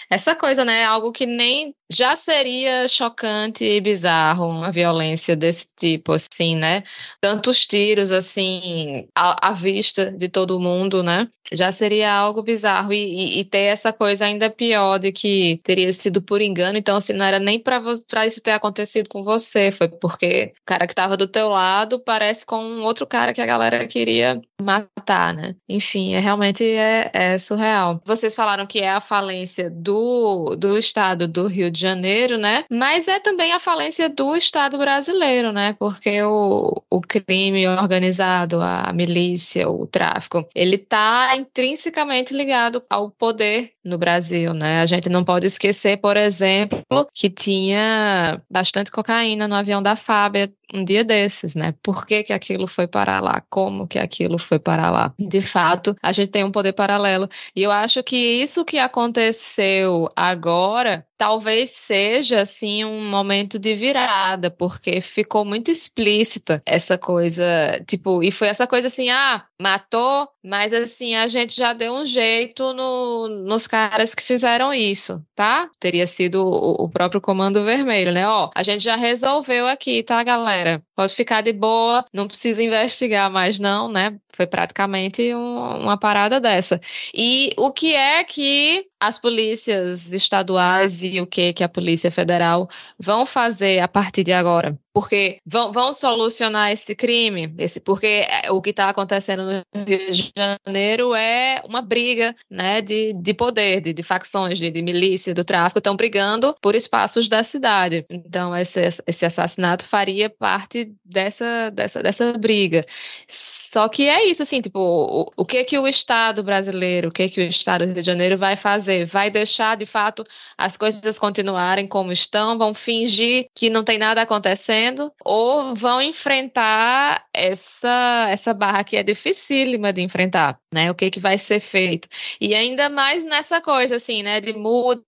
essa coisa, né? Algo que nem já seria chocante e bizarro uma violência desse tipo, assim, né? Tantos tiros, assim, à, à vista de todo mundo, né? Já seria algo bizarro. E, e, e, ter essa coisa ainda pior de que teria sido por engano. Então, assim, não era nem para isso ter acontecido com você, foi porque o cara que estava do teu lado parece com um outro cara que a galera queria matar, né? Enfim, é realmente é, é surreal. Vocês falaram que é a falência do, do estado do Rio de Janeiro, né? Mas é também a falência do Estado brasileiro, né? Porque o, o crime organizado, a milícia, o tráfico, ele está intrinsecamente ligado ao poder no Brasil, né? A gente não pode esquecer, por exemplo, que tinha bastante cocaína no avião da Fábia um dia desses, né? Por que, que aquilo foi parar lá? Como que aquilo foi parar lá? De fato, a gente tem um poder paralelo. E eu acho que isso que aconteceu agora talvez seja assim um momento de virada, porque ficou muito explícita essa coisa, tipo, e foi essa coisa assim, ah, matou, mas assim, a gente já deu um jeito no, nos caras que fizeram isso, tá? Teria sido o, o próprio Comando Vermelho, né? Ó, a gente já resolveu aqui, tá, galera? Pode ficar de boa, não precisa investigar mais não, né? Foi praticamente um, uma parada dessa. E o que é que as polícias estaduais e o que que a Polícia Federal vão fazer a partir de agora? Porque vão, vão solucionar esse crime, esse, porque é, o que está acontecendo no Rio de Janeiro é uma briga né, de, de poder, de, de facções, de, de milícia, do tráfico, estão brigando por espaços da cidade. Então, esse, esse assassinato faria parte dessa, dessa, dessa briga. Só que é isso, assim, tipo, o, o que que o Estado brasileiro, o que que o Estado do Rio de Janeiro vai fazer? Vai deixar, de fato, as coisas continuarem como estão? Vão fingir que não tem nada acontecendo? Ou vão enfrentar essa, essa barra que é dificílima de enfrentar, né? O que, que vai ser feito. E ainda mais nessa coisa, assim, né? De muda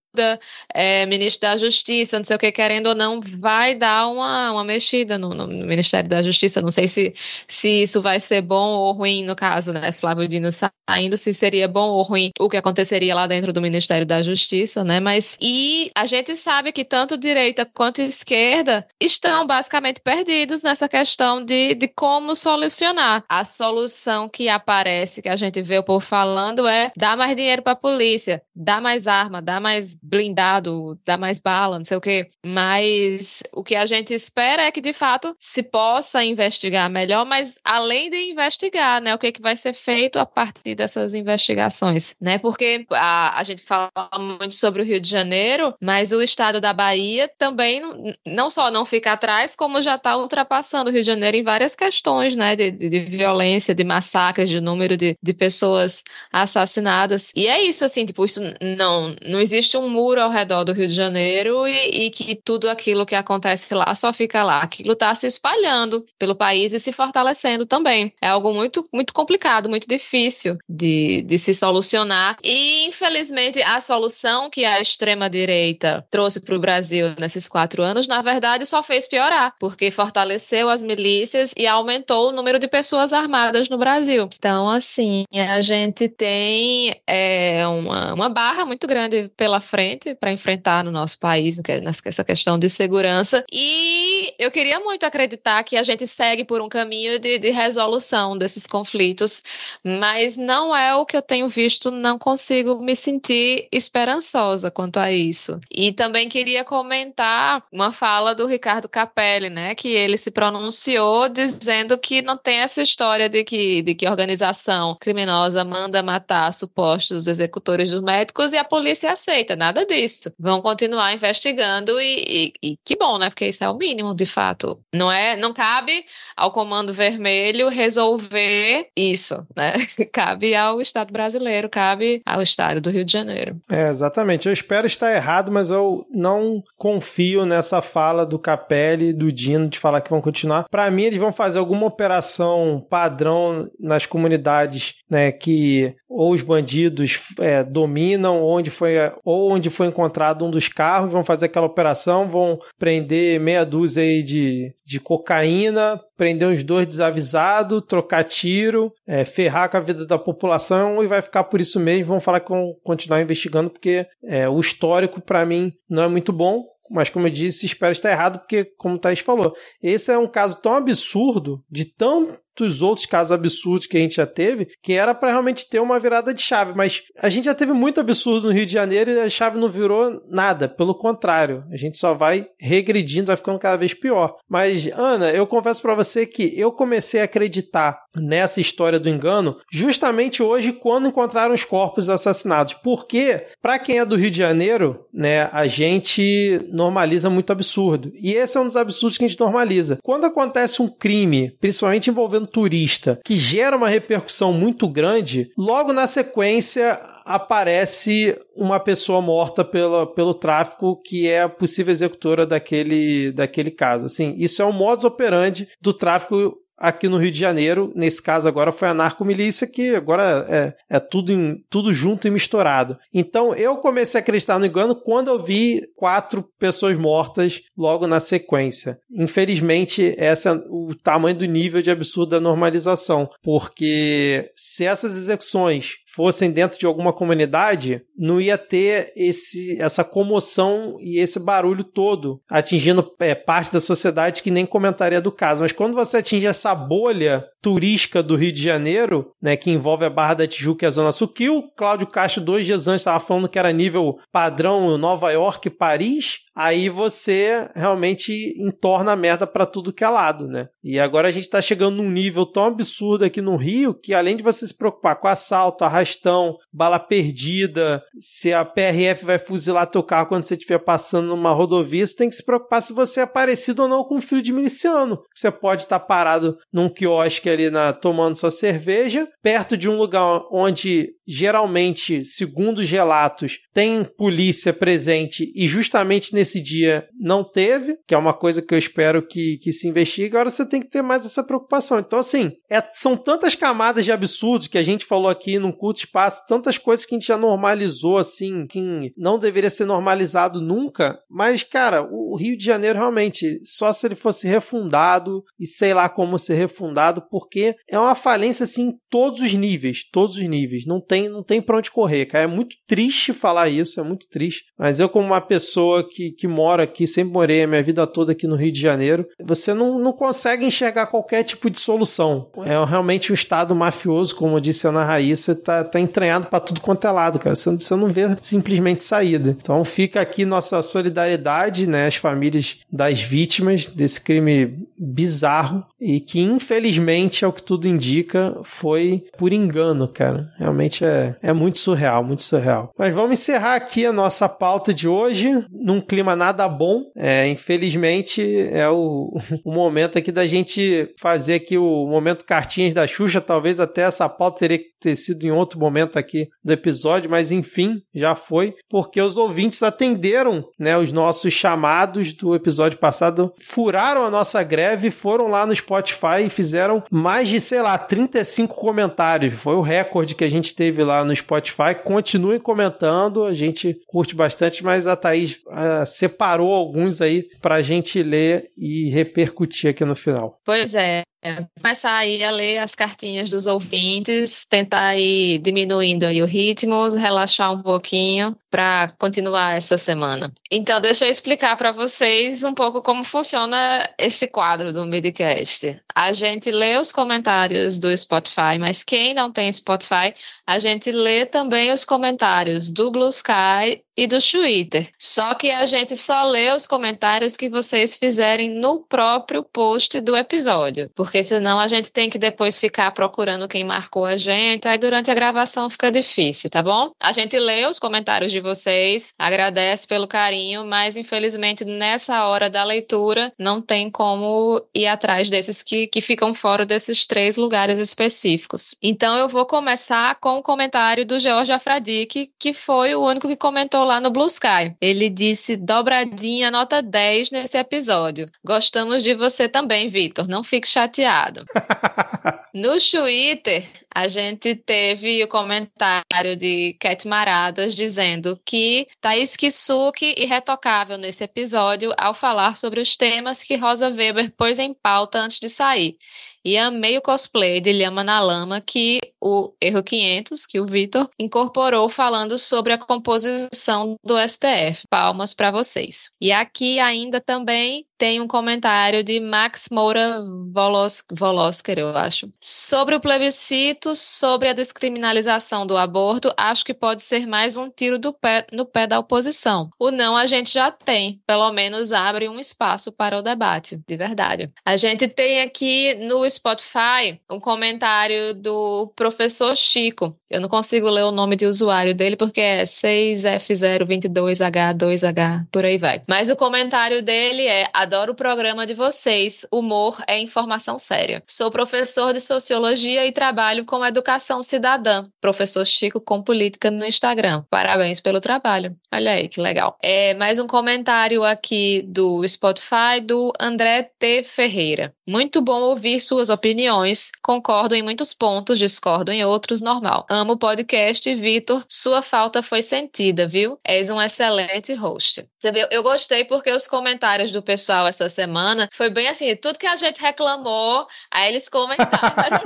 é, ministro da Justiça, não sei o que, querendo ou não, vai dar uma, uma mexida no, no, Ministério da Justiça. Não sei se, se isso vai ser bom ou ruim, no caso, né? Flávio Dino saindo, se seria bom ou ruim o que aconteceria lá dentro do Ministério da Justiça, né? Mas e a gente sabe que tanto direita quanto esquerda estão basicamente perdidos nessa questão de, de como solucionar. A solução que aparece, que a gente vê o povo falando, é dar mais dinheiro para a polícia, dar mais arma, dar mais blindado, dar mais bala, não sei o quê. Mas o que a gente espera é que, de fato, se possa investigar melhor, mas além de investigar, né, o que, é que vai ser feito a partir dessas investigações, né? Porque a, a gente fala muito sobre o Rio de Janeiro, mas o estado da Bahia também não, não só não fica atrás, como já está ultrapassando o Rio de Janeiro em várias questões, né, de, de violência, de massacres, de número de, de pessoas assassinadas. E é isso, assim, tipo, isso não, não existe um muro ao redor do Rio de Janeiro e, e que tudo aquilo que acontece lá só fica lá. Aquilo está se espalhando pelo país e se fortalecendo também. É algo muito, muito complicado, muito difícil de, de se solucionar. E, infelizmente, a solução que a extrema-direita trouxe para o Brasil nesses quatro anos, na verdade, só fez piorar, porque fortaleceu as milícias e aumentou o número de pessoas armadas no Brasil. Então, assim, a gente tem é, uma, uma barra muito grande pela frente para enfrentar no nosso país nessa questão de segurança. E eu queria muito acreditar que a gente segue por um caminho de, de resolução desses conflitos, mas não é o que eu tenho visto, não consigo me sentir esperançosa quanto a isso. E também queria comentar uma fala do Ricardo Capelli, né, que ele se pronunciou dizendo que não tem essa história de que, de que organização criminosa manda matar supostos executores dos médicos e a polícia aceita. Nada disso. Vão continuar investigando e, e, e, que bom, né? Porque isso é o mínimo, de fato. Não é, não cabe ao Comando Vermelho resolver isso, né? cabe ao Estado brasileiro, cabe ao Estado do Rio de Janeiro. É, exatamente. Eu espero estar errado, mas eu não confio nessa fala do Capelli e do Dino de falar que vão continuar. Para mim, eles vão fazer alguma operação padrão nas comunidades, né? Que ou os bandidos é, dominam, onde foi ou onde foi encontrado um dos carros, vão fazer aquela operação, vão prender meia dúzia aí de, de cocaína, prender uns dois desavisados, trocar tiro, é, ferrar com a vida da população e vai ficar por isso mesmo. Vão falar que vão continuar investigando, porque é, o histórico, para mim, não é muito bom. Mas, como eu disse, espero estar errado, porque, como o Thaís falou, esse é um caso tão absurdo, de tão dos outros casos absurdos que a gente já teve, que era para realmente ter uma virada de chave. Mas a gente já teve muito absurdo no Rio de Janeiro e a chave não virou nada. Pelo contrário, a gente só vai regredindo, vai ficando cada vez pior. Mas, Ana, eu confesso para você que eu comecei a acreditar nessa história do engano justamente hoje quando encontraram os corpos assassinados. Porque, para quem é do Rio de Janeiro, né, a gente normaliza muito absurdo. E esse é um dos absurdos que a gente normaliza. Quando acontece um crime, principalmente envolvendo turista, que gera uma repercussão muito grande, logo na sequência aparece uma pessoa morta pela, pelo tráfico que é a possível executora daquele, daquele caso. Assim, isso é um modus operandi do tráfico aqui no Rio de Janeiro. Nesse caso agora foi a narcomilícia, que agora é, é tudo, em, tudo junto e misturado. Então eu comecei a acreditar no engano quando eu vi quatro pessoas mortas logo na sequência. Infelizmente, esse é o tamanho do nível de absurdo da normalização, porque se essas execuções fossem dentro de alguma comunidade, não ia ter esse, essa comoção e esse barulho todo atingindo é, parte da sociedade que nem comentaria do caso. Mas quando você atinge essa bolha turística do Rio de Janeiro, né, que envolve a Barra da Tijuca e a Zona Sul, que o Cláudio Castro dois dias antes estava falando que era nível padrão Nova York, Paris, aí você realmente entorna a merda para tudo que é lado, né? E agora a gente tá chegando num nível tão absurdo aqui no Rio que além de você se preocupar com assalto, arrastão, bala perdida, se a PRF vai fuzilar teu carro quando você estiver passando numa rodovia, você tem que se preocupar se você é parecido ou não com um filho de miliciano. Você pode estar tá parado num quiosque ali na, tomando sua cerveja, perto de um lugar onde geralmente, segundo os relatos, tem polícia presente e justamente nesse dia não teve, que é uma coisa que eu espero que, que se investigue. Agora você tem que ter mais essa preocupação. Então, assim, é, são tantas camadas de absurdos que a gente falou aqui num curto espaço, tantas coisas que a gente já normalizou, assim, que não deveria ser normalizado nunca. Mas, cara, o Rio de Janeiro realmente, só se ele fosse refundado e sei lá como ser refundado, porque é uma falência, assim, em todos os níveis, todos os níveis. Não tem, não tem pra onde correr, cara. É muito triste falar isso, é muito triste. Mas eu, como uma pessoa que, que mora aqui, sempre morei a minha vida toda aqui no Rio de Janeiro, você não, não consegue enxergar qualquer tipo de solução. É realmente um estado mafioso, como disse a Ana Raíssa, tá, tá entranhado para tudo quanto é lado, cara. Você, você não vê simplesmente saída. Então fica aqui nossa solidariedade, né, às famílias das vítimas desse crime bizarro e que infelizmente, é o que tudo indica, foi por engano, cara. Realmente é, é muito surreal, muito surreal. Mas vamos encerrar aqui a nossa pauta de hoje num clima nada bom. É, infelizmente é o, o momento aqui da gente fazer aqui o momento cartinhas da Xuxa. Talvez até essa pauta teria que ter sido em outro momento aqui do episódio, mas enfim, já foi, porque os ouvintes atenderam né, os nossos chamados do episódio passado, furaram a nossa greve, foram lá no Spotify e fizeram mais de, sei lá, 35 comentários. Foi o recorde que a gente teve lá no Spotify. Continuem comentando, a gente curte bastante, mas a Thaís uh, separou alguns aí pra gente ler e repercutir aqui no final. Pois é. É, começar aí a ler as cartinhas dos ouvintes, tentar ir diminuindo aí o ritmo, relaxar um pouquinho para continuar essa semana. Então, deixa eu explicar para vocês um pouco como funciona esse quadro do Midcast. A gente lê os comentários do Spotify, mas quem não tem Spotify, a gente lê também os comentários do Blue Sky e do Twitter. Só que a gente só lê os comentários que vocês fizerem no próprio post do episódio, porque senão a gente tem que depois ficar procurando quem marcou a gente, aí durante a gravação fica difícil, tá bom? A gente lê os comentários de vocês, agradece pelo carinho, mas infelizmente nessa hora da leitura não tem como ir atrás desses que, que ficam fora desses três lugares específicos. Então eu vou começar com o comentário do George Afradique, que foi o único que comentou lá no Blue Sky. Ele disse dobradinha nota 10 nesse episódio. Gostamos de você também, Vitor. Não fique chateado. no Twitter, a gente teve o comentário de Cat Maradas dizendo que Thaís Kisuki irretocável nesse episódio ao falar sobre os temas que Rosa Weber pôs em pauta antes de sair. E amei o cosplay de Lhama na Lama que o Erro 500, que o Vitor incorporou falando sobre a composição do STF. Palmas para vocês. E aqui ainda também tem um comentário de Max Moura Volos Volosker, eu acho, sobre o plebiscito, sobre a descriminalização do aborto. Acho que pode ser mais um tiro pé, no pé da oposição. O não a gente já tem, pelo menos abre um espaço para o debate, de verdade. A gente tem aqui no Spotify um comentário do professor Chico. Eu não consigo ler o nome de usuário dele porque é 6F022H2H, por aí vai. Mas o comentário dele é: Adoro o programa de vocês. Humor é informação séria. Sou professor de sociologia e trabalho com educação cidadã. Professor Chico com política no Instagram. Parabéns pelo trabalho. Olha aí, que legal. É, mais um comentário aqui do Spotify do André T. Ferreira. Muito bom ouvir suas opiniões. Concordo em muitos pontos, discordo em outros, normal. Amo o podcast, Vitor. Sua falta foi sentida, viu? És um excelente host. Você viu? Eu gostei porque os comentários do pessoal essa semana foi bem assim, tudo que a gente reclamou, aí eles comentaram.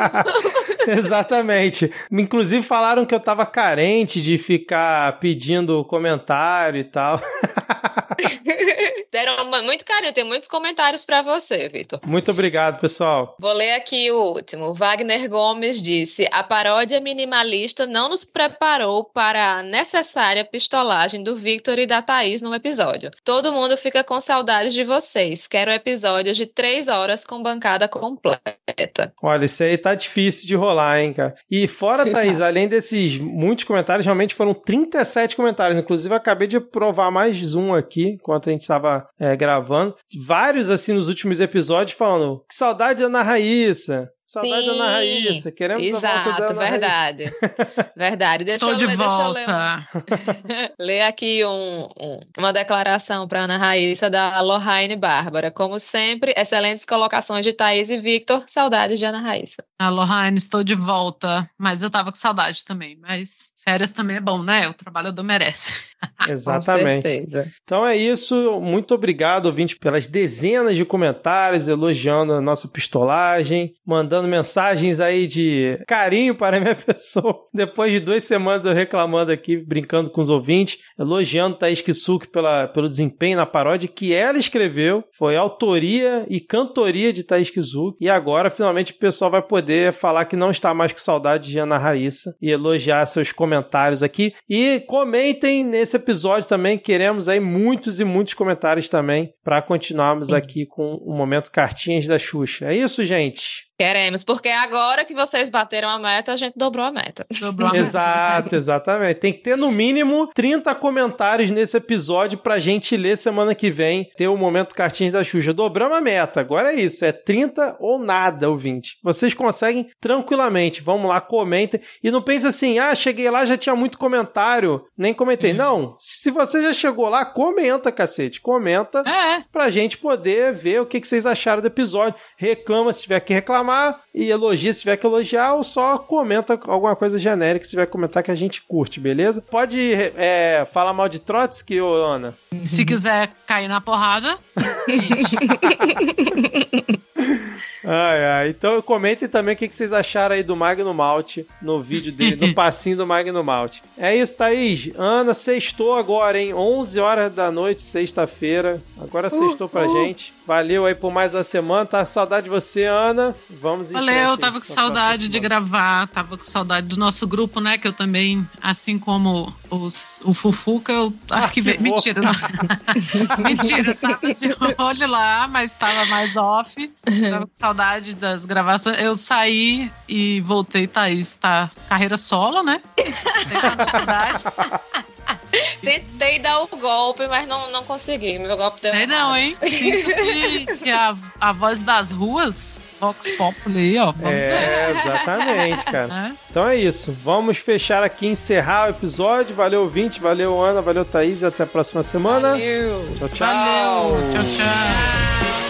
Exatamente. Inclusive falaram que eu tava carente de ficar pedindo comentário e tal. Deram muito carinho, tem muitos comentários para você, Vitor. Muito obrigado, pessoal. Vou ler aqui o último. Wagner Gomes disse: A paródia minimalista não nos preparou para a necessária pistolagem do Victor e da Thaís no episódio. Todo mundo fica com saudades de vocês. Quero episódios de três horas com bancada completa. Olha, isso aí tá difícil de rolar, hein, cara. E fora, Thaís, além desses muitos comentários, realmente foram 37 comentários. Inclusive, eu acabei de provar mais um aqui, enquanto a gente tava é, gravando. Vários, assim, nos últimos episódios, falando que saudade da Ana Raíssa. Saudade Sim, da Ana Raíssa. Queremos Exato, a volta da Ana verdade. verdade. Deixa Estou eu de eu ler. volta. Ler aqui um- um- uma declaração para Ana Raíssa da Lohane Bárbara. Como sempre, excelentes colocações de Thaís e Victor. Saudades de Ana Raíssa. Raine, estou de volta. Mas eu tava com saudade também. Mas férias também é bom, né? O trabalhador merece. Exatamente. Então é isso. Muito obrigado, ouvinte, pelas dezenas de comentários elogiando a nossa pistolagem, mandando mensagens aí de carinho para a minha pessoa. Depois de duas semanas eu reclamando aqui, brincando com os ouvintes, elogiando Thaís Kisuki pela, pelo desempenho na paródia que ela escreveu. Foi autoria e cantoria de Thaís Kisuki. E agora, finalmente, o pessoal vai poder falar que não está mais com saudade de Ana Raíssa e elogiar seus comentários aqui. E comentem nesse episódio também. Queremos aí muitos e muitos comentários também para continuarmos aqui com o momento cartinhas da Xuxa. É isso, gente? Queremos, porque agora que vocês bateram a meta, a gente dobrou a meta. Dobrou a Exato, exatamente. Tem que ter no mínimo 30 comentários nesse episódio pra gente ler semana que vem, ter o momento cartinhas da Xuxa. Dobramos a meta, agora é isso, é 30 ou nada, ouvinte. Vocês conseguem tranquilamente, vamos lá, comentem. E não pense assim, ah, cheguei lá, já tinha muito comentário, nem comentei. Não, se você já chegou lá, comenta, cacete, comenta É, pra gente poder ver o que, que vocês acharam do episódio. Reclama se tiver que reclamar e elogia se tiver que elogiar ou só comenta alguma coisa genérica se tiver que comentar que a gente curte, beleza? Pode é, falar mal de Trotsky, ô Ana? se quiser cair na porrada, Ai, ai. Então comentem também o que, vocês acharam aí do Magno Malte no vídeo dele, no passinho do Magno Malte. É isso, Thaís. Ana, sextou agora, hein? 11 horas da noite, sexta-feira. Agora sextou pra gente. Valeu aí por mais uma semana. Tá com saudade de você, Ana. Vamos em valeu, frente eu tava com saudade de gravar, tava com saudade do nosso grupo, né? Que eu também, assim como os, o Fufuca, eu arquivei. Arquivou. Mentira, não. Mentira, eu tava de olho lá, mas tava mais off. Tava com saudade das gravações. Eu saí e voltei, Thaís, tá carreira solo, né? Tem a. Tentei dar o golpe, mas não, não consegui. Meu golpe deu Sei não, hein? Sinto que, que a, a voz das ruas, Vox Populi aí, ó. Vamos ver. É, exatamente, cara. né? Então é isso. Vamos fechar aqui, encerrar o episódio. Valeu, ouvinte. Valeu, Ana. Valeu, Thaís. E até a próxima semana. Valeu. Tchau, tchau. Valeu, tchau, tchau.